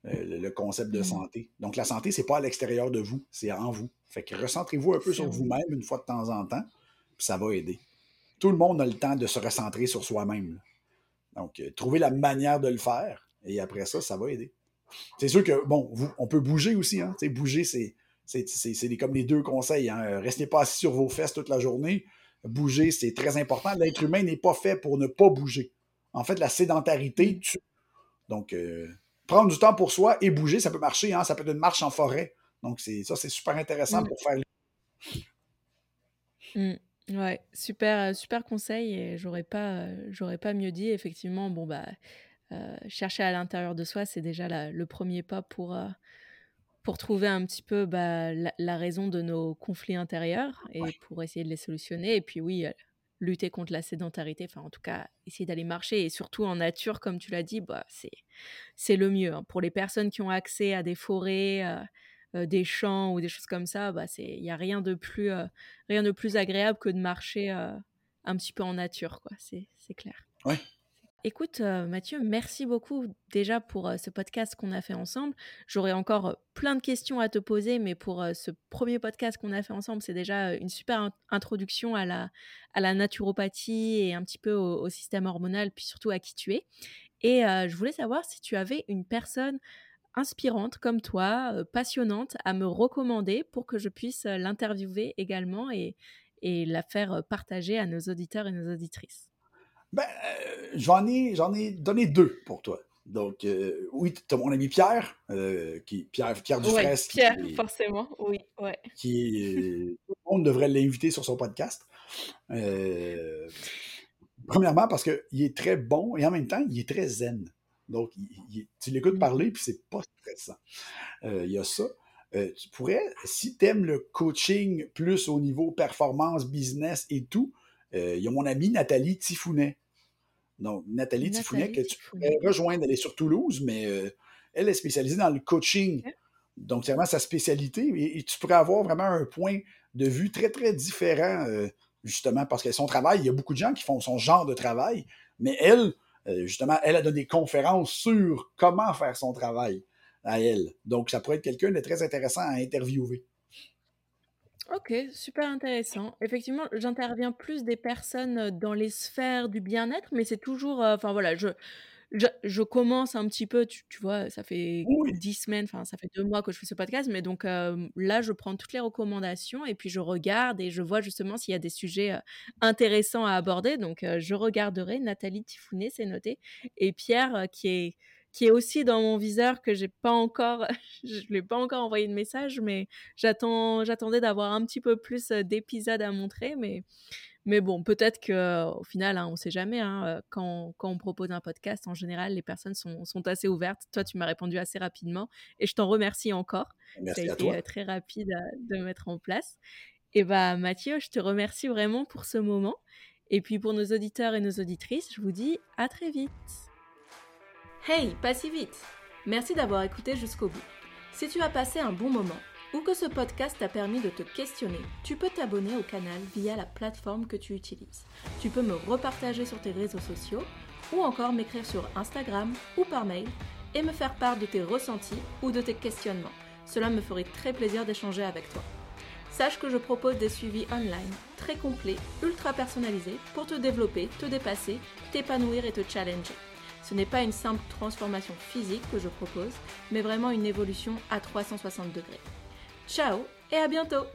euh, le, concept de mmh. santé. Donc, la santé, c'est pas à l'extérieur de vous, c'est en vous. Fait que recentrez-vous un peu sur vous-même une fois de temps en temps, puis ça va aider. Tout le monde a le temps de se recentrer sur soi-même. Donc, euh, trouvez la manière de le faire, et après ça, ça va aider. C'est sûr que, bon, vous, on peut bouger aussi. Hein? Bouger, c'est, c'est, comme les deux conseils. Hein? Restez pas assis sur vos fesses toute la journée bouger, c'est très important. L'être humain n'est pas fait pour ne pas bouger. En fait, la sédentarité mm. tue. Donc, euh, prendre du temps pour soi et bouger, ça peut marcher. Hein? Ça peut être une marche en forêt. Donc, c'est ça, c'est super intéressant mm. pour faire. Mmh. Ouais, super, super conseil et j'aurais pas, j'aurais pas mieux dit. Effectivement, bon bah, euh, chercher à l'intérieur de soi, c'est déjà le premier pas pour, euh, pour trouver un petit peu bah, la, raison de nos conflits intérieurs et pour essayer de les solutionner. Et puis oui, euh, lutter contre la sédentarité, enfin en tout cas essayer d'aller marcher et surtout en nature, comme tu l'as dit, bah, c'est, le mieux. Hein. Pour les personnes qui ont accès à des forêts, euh, euh, des champs ou des choses comme ça, bah, il n'y a rien de, plus, rien de plus agréable que de marcher un petit peu en nature, quoi. C'est clair. Ouais. Écoute, euh, Mathieu, merci beaucoup déjà pour euh, ce podcast qu'on a fait ensemble. J'aurais encore euh, plein de questions à te poser, mais pour ce premier podcast qu'on a fait ensemble, c'est déjà une super introduction à la, naturopathie et un petit peu au, système hormonal, puis surtout à qui tu es. Et je voulais savoir si tu avais une personne inspirante comme toi, passionnante, à me recommander pour que je puisse l'interviewer également et, la faire partager à nos auditeurs et nos auditrices. Ben, j'en ai, j'en ai donné deux pour toi. Donc, euh, oui, tu as mon ami Pierre, euh, qui, Pierre, Pierre Dufresne. Pierre, forcément, oui, ouais. Qui, tout le monde devrait l'inviter sur son podcast. premièrement, parce qu'il est très bon et en même temps, il est très zen. Donc, tu l'écoutes mm. parler, puis c'est pas stressant. Il y a ça. tu pourrais, si tu aimes le coaching plus au niveau performance, business et tout, il y a mon amie Nathalie Tifounet donc, Nathalie, Tifounet, que tu pourrais rejoindre, elle est sur Toulouse, mais euh, elle est spécialisée dans le coaching. Donc, c'est vraiment sa spécialité. Et, tu pourrais avoir vraiment un point de vue très, très différent, euh, justement, parce que son travail, il y a beaucoup de gens qui font son genre de travail, mais elle, euh, justement, elle a donné des conférences sur comment faire son travail à elle. Donc, ça pourrait être quelqu'un de très intéressant à interviewer. Ok, super intéressant. Effectivement, j'interviens plus des personnes dans les sphères du bien-être, mais c'est toujours, enfin voilà, je, je, commence un petit peu, tu, vois, ça fait dix semaines, enfin ça fait deux mois que je fais ce podcast, mais donc là, je prends toutes les recommandations et puis je regarde et je vois justement s'il y a des sujets intéressants à aborder. Donc je regarderai. Nathalie Tifounet, c'est noté, et Pierre qui est qui est aussi dans mon viseur que j'ai pas encore, je lui ai pas encore envoyé de message, mais j'attends, j'attendais d'avoir un petit peu plus d'épisodes à montrer, mais mais bon, peut-être qu'au final, hein, on ne sait jamais. Hein, euh, quand, on propose un podcast, en général, les personnes sont, assez ouvertes. Toi, tu m'as répondu assez rapidement et je t'en remercie encore. Merci Ça a été euh, très rapide de mettre en place. Et bah, Mathieu, je te remercie vraiment pour ce moment. Et puis pour nos auditeurs et nos auditrices, je vous dis à très vite. Hey, pas si vite Merci d'avoir écouté jusqu'au bout. Si tu as passé un bon moment, ou que ce podcast t'a permis de te questionner, tu peux t'abonner au canal via la plateforme que tu utilises. Tu peux me repartager sur tes réseaux sociaux ou encore m'écrire sur Instagram ou par mail et me faire part de tes ressentis ou de tes questionnements. Cela me ferait très plaisir d'échanger avec toi. Sache que je propose des suivis online très complets, ultra personnalisés pour te développer, te dépasser, t'épanouir et te challenger. Ce n'est pas une simple transformation physique que je propose, mais vraiment une évolution à 360 degrés. Ciao et à bientôt